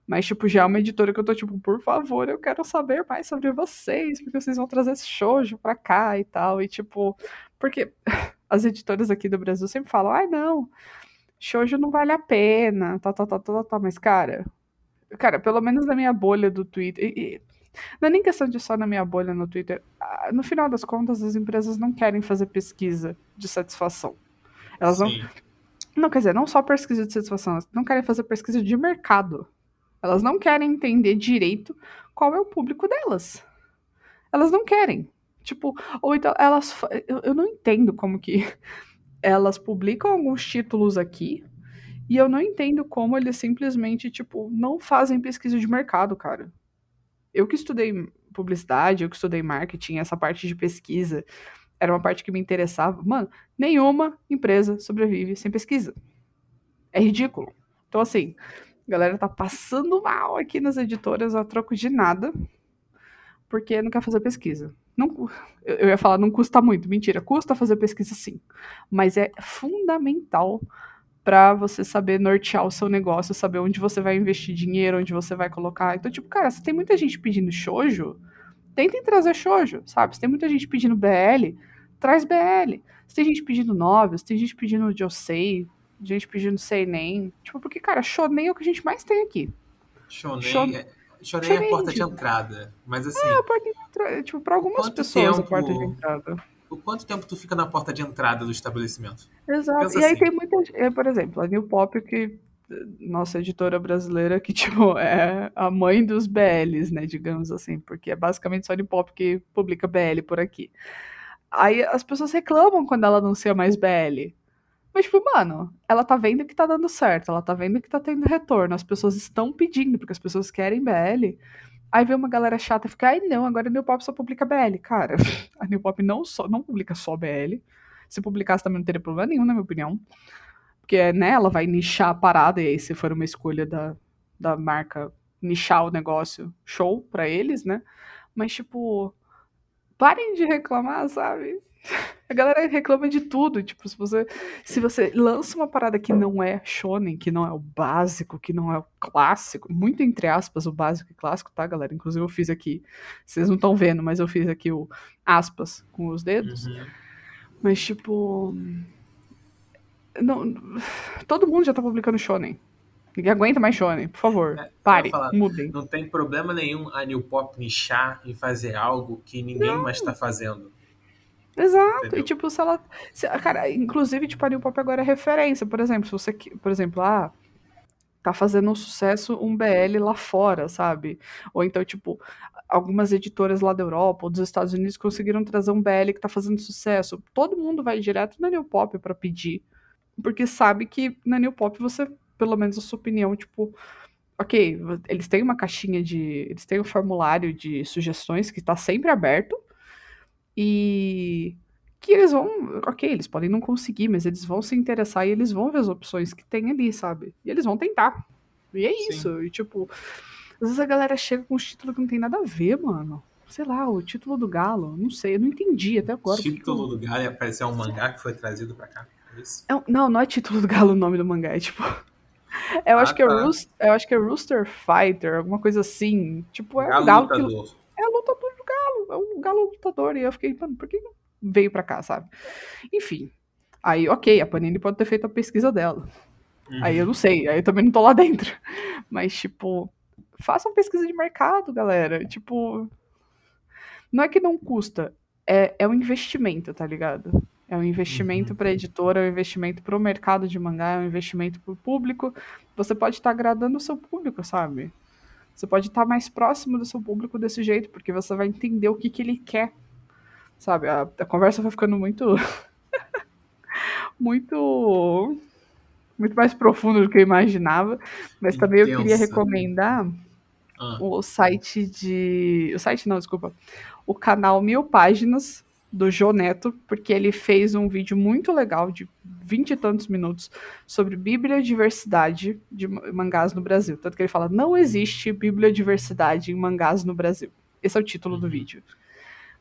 [SPEAKER 1] Mas, tipo, já é uma editora que eu tô, tipo, por favor, eu quero saber mais sobre vocês, porque vocês vão trazer esse shoujo pra cá e tal. E, tipo, porque *laughs* as editoras aqui do Brasil sempre falam, ai, não, shoujo não vale a pena, tal, tal, tal, tal, tal. Mas, cara, cara, pelo menos na minha bolha do Twitter, e, não é nem questão de só na minha bolha no Twitter. Ah, no final das contas, as empresas não querem fazer pesquisa de satisfação. Elas Sim. não. Não, quer dizer, não só pesquisa de satisfação, elas não querem fazer pesquisa de mercado. Elas não querem entender direito qual é o público delas. Elas não querem. Tipo, ou então elas. Eu, eu não entendo como que *laughs* elas publicam alguns títulos aqui e eu não entendo como eles simplesmente, tipo, não fazem pesquisa de mercado, cara eu que estudei publicidade, eu que estudei marketing, essa parte de pesquisa era uma parte que me interessava. Mano, nenhuma empresa sobrevive sem pesquisa. É ridículo. Então, assim, a galera tá passando mal aqui nas editoras a troco de nada, porque não quer fazer pesquisa. Não, eu ia falar, não custa muito. Mentira, custa fazer pesquisa sim. Mas é fundamental para você saber nortear o seu negócio, saber onde você vai investir dinheiro, onde você vai colocar. Então, tipo, cara, se tem muita gente pedindo shoujo, tentem trazer shoujo, sabe? Se tem muita gente pedindo BL, traz BL. Se tem gente pedindo novels, tem gente pedindo Josei, gente pedindo Seinen. Tipo, porque, cara, shonen é o que a gente mais tem aqui.
[SPEAKER 2] Shonen, Shon... é, shonen é a porta de entrada. Mas assim. É,
[SPEAKER 1] a porta de entrada. Tipo, pra algumas pessoas tempo... a porta de entrada
[SPEAKER 2] o quanto tempo tu fica na porta de entrada do estabelecimento?
[SPEAKER 1] Exato. Pensa e assim. aí tem muita gente, por exemplo, a New Pop, que nossa editora brasileira, que *laughs* tipo, é a mãe dos BLs, né, digamos assim, porque é basicamente só New Pop que publica BL por aqui. Aí as pessoas reclamam quando ela anuncia mais BL. Mas, tipo, mano, ela tá vendo que tá dando certo, ela tá vendo que tá tendo retorno, as pessoas estão pedindo, porque as pessoas querem BL. Aí vem uma galera chata e fica, ai não, agora a New Pop só publica BL. Cara, *laughs* a New Pop não, só, não publica só BL. Se publicasse também não teria problema nenhum, na minha opinião. Porque, né, ela vai nichar a parada, e aí se for uma escolha da, da marca nichar o negócio, show pra eles, né? Mas, tipo, parem de reclamar, sabe? A galera reclama de tudo. Tipo, se você, se você lança uma parada que não é shonen, que não é o básico, que não é o clássico, muito entre aspas o básico e clássico, tá, galera? Inclusive eu fiz aqui, vocês não estão vendo, mas eu fiz aqui o aspas com os dedos. Uhum. Mas, tipo. Não, todo mundo já tá publicando shonen. Ninguém aguenta mais shonen, por favor. É, pare, falar, mudem.
[SPEAKER 2] Não tem problema nenhum a New Pop nichar e fazer algo que ninguém não. mais tá fazendo.
[SPEAKER 1] Exato. Entendeu? E tipo, se ela. Se, cara, inclusive, tipo, a New Pop agora é referência. Por exemplo, se você. Por exemplo, ah, tá fazendo um sucesso um BL lá fora, sabe? Ou então, tipo, algumas editoras lá da Europa ou dos Estados Unidos conseguiram trazer um BL que tá fazendo sucesso. Todo mundo vai direto na New Pop para pedir. Porque sabe que na New Pop você, pelo menos a sua opinião, tipo. Ok, eles têm uma caixinha de. Eles têm um formulário de sugestões que tá sempre aberto e que eles vão, ok, eles podem não conseguir, mas eles vão se interessar e eles vão ver as opções que tem ali, sabe? E eles vão tentar. E é Sim. isso. E tipo, às vezes a galera chega com um título que não tem nada a ver, mano. sei lá, o título do Galo. Não sei, eu não entendi até agora.
[SPEAKER 2] O título
[SPEAKER 1] eu...
[SPEAKER 2] do Galo ia aparecer um mangá que foi trazido pra cá. É
[SPEAKER 1] não, não é título do Galo o nome do mangá, é tipo. Eu, ah, acho que é tá. é Rooster, eu acho que é Rooster Fighter, alguma coisa assim. Tipo, é
[SPEAKER 2] galo
[SPEAKER 1] um galo
[SPEAKER 2] lutador.
[SPEAKER 1] que. É o lutador do galo. É um galo lutador. E eu fiquei, mano, por que não veio pra cá, sabe? Enfim. Aí, ok, a Panini pode ter feito a pesquisa dela. Uhum. Aí eu não sei, aí eu também não tô lá dentro. Mas, tipo, façam pesquisa de mercado, galera. Tipo, não é que não custa, é, é um investimento, tá ligado? É um investimento uhum. para a editora, é um investimento para o mercado de mangá, é um investimento para o público. Você pode estar tá agradando o seu público, sabe? Você pode estar tá mais próximo do seu público desse jeito, porque você vai entender o que, que ele quer. Sabe? A, a conversa vai ficando muito. *laughs* muito. Muito mais profunda do que eu imaginava. Mas Intensa. também eu queria recomendar ah. o site de. O site não, desculpa. O canal Mil Páginas do Jô Neto, porque ele fez um vídeo muito legal de vinte e tantos minutos sobre bibliodiversidade de mangás no Brasil. Tanto que ele fala: não existe bibliodiversidade em mangás no Brasil. Esse é o título do vídeo.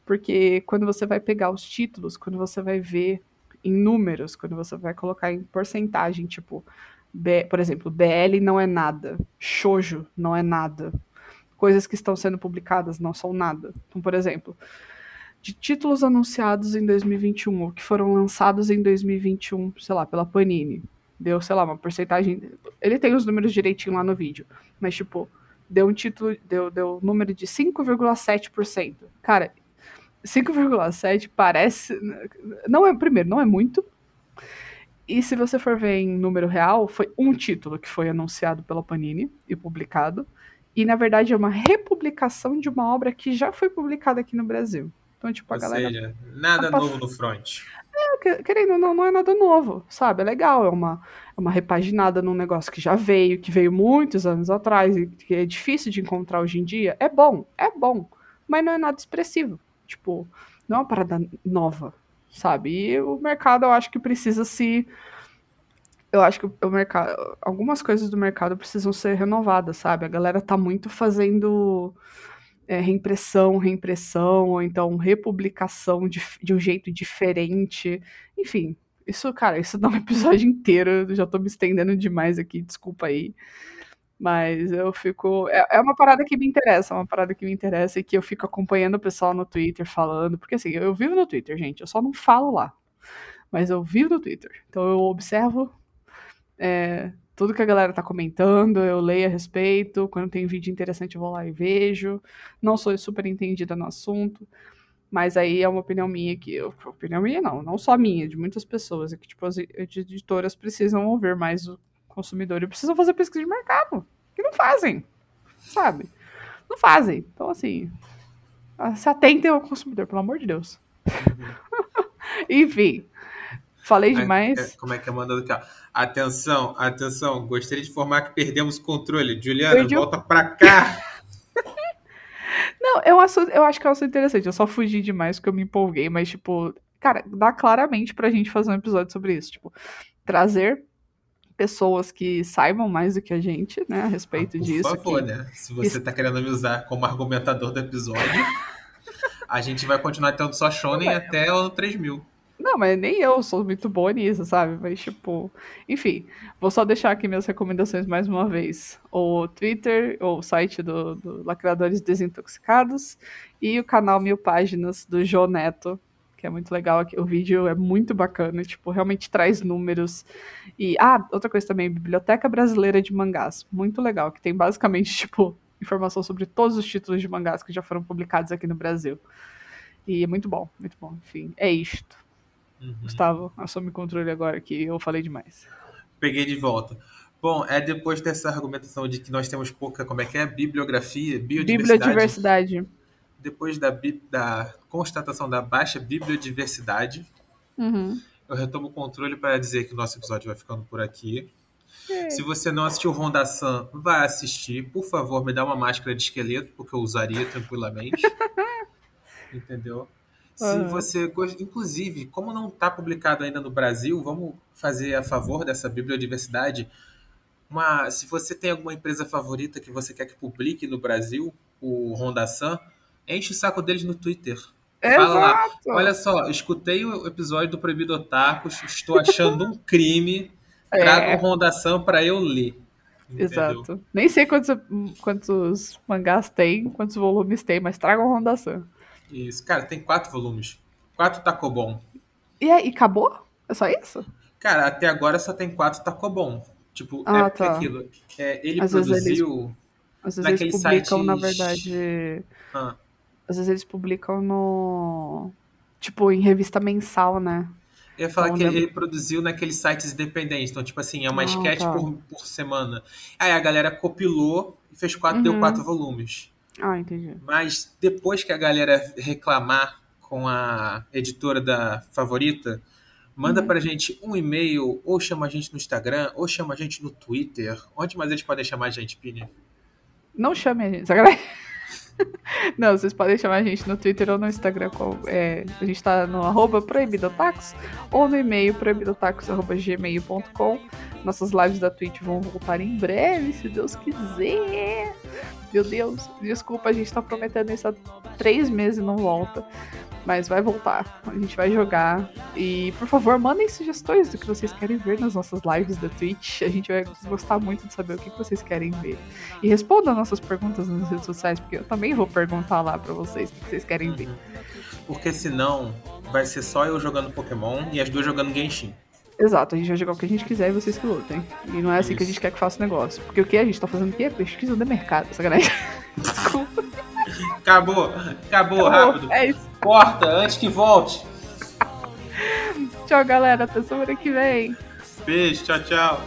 [SPEAKER 1] Porque quando você vai pegar os títulos, quando você vai ver em números, quando você vai colocar em porcentagem, tipo, B, por exemplo, BL não é nada, Shoujo não é nada, coisas que estão sendo publicadas não são nada. Então, por exemplo, de títulos anunciados em 2021 ou que foram lançados em 2021, sei lá, pela Panini. Deu, sei lá, uma porcentagem. Ele tem os números direitinho lá no vídeo, mas tipo, deu um título, deu, deu um número de 5,7%. Cara, 5,7 parece. Não é, primeiro, não é muito. E se você for ver em número real, foi um título que foi anunciado pela Panini e publicado. E na verdade é uma republicação de uma obra que já foi publicada aqui no Brasil. Então, tipo,
[SPEAKER 2] Ou
[SPEAKER 1] a galera.
[SPEAKER 2] Seja, nada tá novo no front.
[SPEAKER 1] É, querendo, não, não é nada novo, sabe? É legal, é uma, é uma repaginada num negócio que já veio, que veio muitos anos atrás e que é difícil de encontrar hoje em dia. É bom, é bom, mas não é nada expressivo. Tipo, não é uma parada nova, sabe? E o mercado eu acho que precisa se. Eu acho que o mercado. Algumas coisas do mercado precisam ser renovadas, sabe? A galera tá muito fazendo é, reimpressão, reimpressão, ou então republicação de, de um jeito diferente. Enfim, isso, cara, isso dá um *laughs* episódio inteiro. Eu já tô me estendendo demais aqui, desculpa aí. Mas eu fico. É, é, uma parada que me interessa, é uma parada que me interessa e que eu fico acompanhando o pessoal no Twitter falando. Porque assim, eu vivo no Twitter, gente, eu só não falo lá. Mas eu vivo no Twitter. Então eu observo é, tudo que a galera tá comentando, eu leio a respeito. Quando tem vídeo interessante, eu vou lá e vejo. Não sou super entendida no assunto. Mas aí é uma opinião minha que. Opinião minha não, não só minha, de muitas pessoas. É que, tipo, as editoras precisam ouvir mais o consumidor e precisam fazer pesquisa de mercado. Que não fazem. Sabe? Não fazem. Então, assim. Se atentem ao consumidor, pelo amor de Deus. Uhum. *laughs* Enfim. Falei demais.
[SPEAKER 2] É, como é que é mandando aqui? Atenção, atenção. Gostaria de informar que perdemos o controle. Juliana, Perdi volta pra cá. *laughs*
[SPEAKER 1] Não, eu, acho, eu acho que é um assunto interessante. Eu só fugi demais porque eu me empolguei, mas, tipo, cara, dá claramente pra gente fazer um episódio sobre isso. Tipo, trazer pessoas que saibam mais do que a gente, né, a respeito
[SPEAKER 2] ah, por
[SPEAKER 1] disso.
[SPEAKER 2] Por favor,
[SPEAKER 1] que...
[SPEAKER 2] né? Se você tá querendo me usar como argumentador do episódio, *laughs* a gente vai continuar tendo só Shonen até o 3000.
[SPEAKER 1] Não, mas nem eu sou muito boa nisso, sabe? Mas, tipo, enfim, vou só deixar aqui minhas recomendações mais uma vez. O Twitter, o site do, do Lacradores Desintoxicados e o canal Mil Páginas do Jô Neto, que é muito legal. O vídeo é muito bacana, tipo, realmente traz números. E, ah, outra coisa também, Biblioteca Brasileira de Mangás, muito legal, que tem basicamente, *laughs* tipo, informação sobre todos os títulos de mangás que já foram publicados aqui no Brasil. E é muito bom, muito bom. Enfim, é isto. Uhum. Gustavo, assume o controle agora que eu falei demais.
[SPEAKER 2] Peguei de volta. Bom, é depois dessa argumentação de que nós temos pouca, como é que é? Bibliografia, biodiversidade.
[SPEAKER 1] Bibliodiversidade.
[SPEAKER 2] Depois da, da constatação da baixa bibliodiversidade,
[SPEAKER 1] uhum.
[SPEAKER 2] eu retomo o controle para dizer que o nosso episódio vai ficando por aqui. É. Se você não assistiu Honda San, vai assistir. Por favor, me dá uma máscara de esqueleto, porque eu usaria tranquilamente. *laughs* Entendeu? Se você, inclusive, como não está publicado ainda no Brasil, vamos fazer a favor dessa bibliodiversidade. Uma, se você tem alguma empresa favorita que você quer que publique no Brasil, o Honda San, Enche o saco deles no Twitter. Fala lá.
[SPEAKER 1] Exato.
[SPEAKER 2] Olha só, escutei o episódio do Proibido Otakus, estou achando um crime. *laughs*
[SPEAKER 1] É.
[SPEAKER 2] Trago rondação pra eu ler. Entendeu?
[SPEAKER 1] Exato. Nem sei quantos, quantos mangás tem, quantos volumes tem, mas tragam Rondação.
[SPEAKER 2] Isso. Cara, tem quatro volumes. Quatro Tacobon.
[SPEAKER 1] E aí, acabou? É só isso?
[SPEAKER 2] Cara, até agora só tem quatro Tacobon. Tipo,
[SPEAKER 1] Ah,
[SPEAKER 2] é
[SPEAKER 1] tá.
[SPEAKER 2] aquilo. é, ele
[SPEAKER 1] Às
[SPEAKER 2] produziu.
[SPEAKER 1] Às vezes eles
[SPEAKER 2] Naqueles
[SPEAKER 1] publicam, na
[SPEAKER 2] sites-
[SPEAKER 1] verdade.
[SPEAKER 2] Ah,
[SPEAKER 1] Às vezes eles publicam no. Tipo, em revista mensal, né?
[SPEAKER 2] eu ia falar
[SPEAKER 1] Não
[SPEAKER 2] que
[SPEAKER 1] lembro.
[SPEAKER 2] ele produziu naqueles sites independentes. Então, tipo assim, é uma
[SPEAKER 1] Ah,
[SPEAKER 2] sketch
[SPEAKER 1] tá.
[SPEAKER 2] por, por semana. Aí a galera compilou e fez quatro, deu
[SPEAKER 1] Uhum.
[SPEAKER 2] quatro volumes.
[SPEAKER 1] Ah, entendi.
[SPEAKER 2] Mas depois que a galera reclamar com a editora da favorita, manda
[SPEAKER 1] Uhum.
[SPEAKER 2] pra gente um e-mail, ou chama a gente no Instagram, ou chama a gente no Twitter. Onde mais eles podem chamar a gente, Pini?
[SPEAKER 1] Não chame a gente. sacanagem. *laughs* Não, vocês podem chamar a gente no Twitter ou no Instagram. com- é, a gente tá no arroba proibidotax ou no e-mail proibidotax.gmail.com. Nossas lives da Twitch vão voltar em breve, se Deus quiser. Meu Deus, desculpa, a gente tá prometendo isso há três meses e não volta. Mas vai voltar. A gente vai jogar. E, por favor, mandem sugestões do que vocês querem ver nas nossas lives da Twitch. A gente vai gostar muito de saber o que vocês querem ver. E respondam nossas perguntas nas redes sociais, porque eu também vou perguntar lá pra vocês o que vocês querem ver.
[SPEAKER 2] Porque senão vai ser só eu jogando Pokémon e as duas jogando Genshin.
[SPEAKER 1] Exato, a gente vai jogar o que a gente quiser e vocês que lutem. E não é assim que a
[SPEAKER 2] Isso.
[SPEAKER 1] gente quer que faça o negócio. Porque o que a gente tá fazendo aqui é pesquisa de mercado, sacanagem. *laughs* Desculpa.
[SPEAKER 2] Acabou, acabou, rápido.
[SPEAKER 1] É isso.
[SPEAKER 2] Corta antes que volte.
[SPEAKER 1] Tchau, galera. Até semana que vem.
[SPEAKER 2] Beijo, tchau, tchau.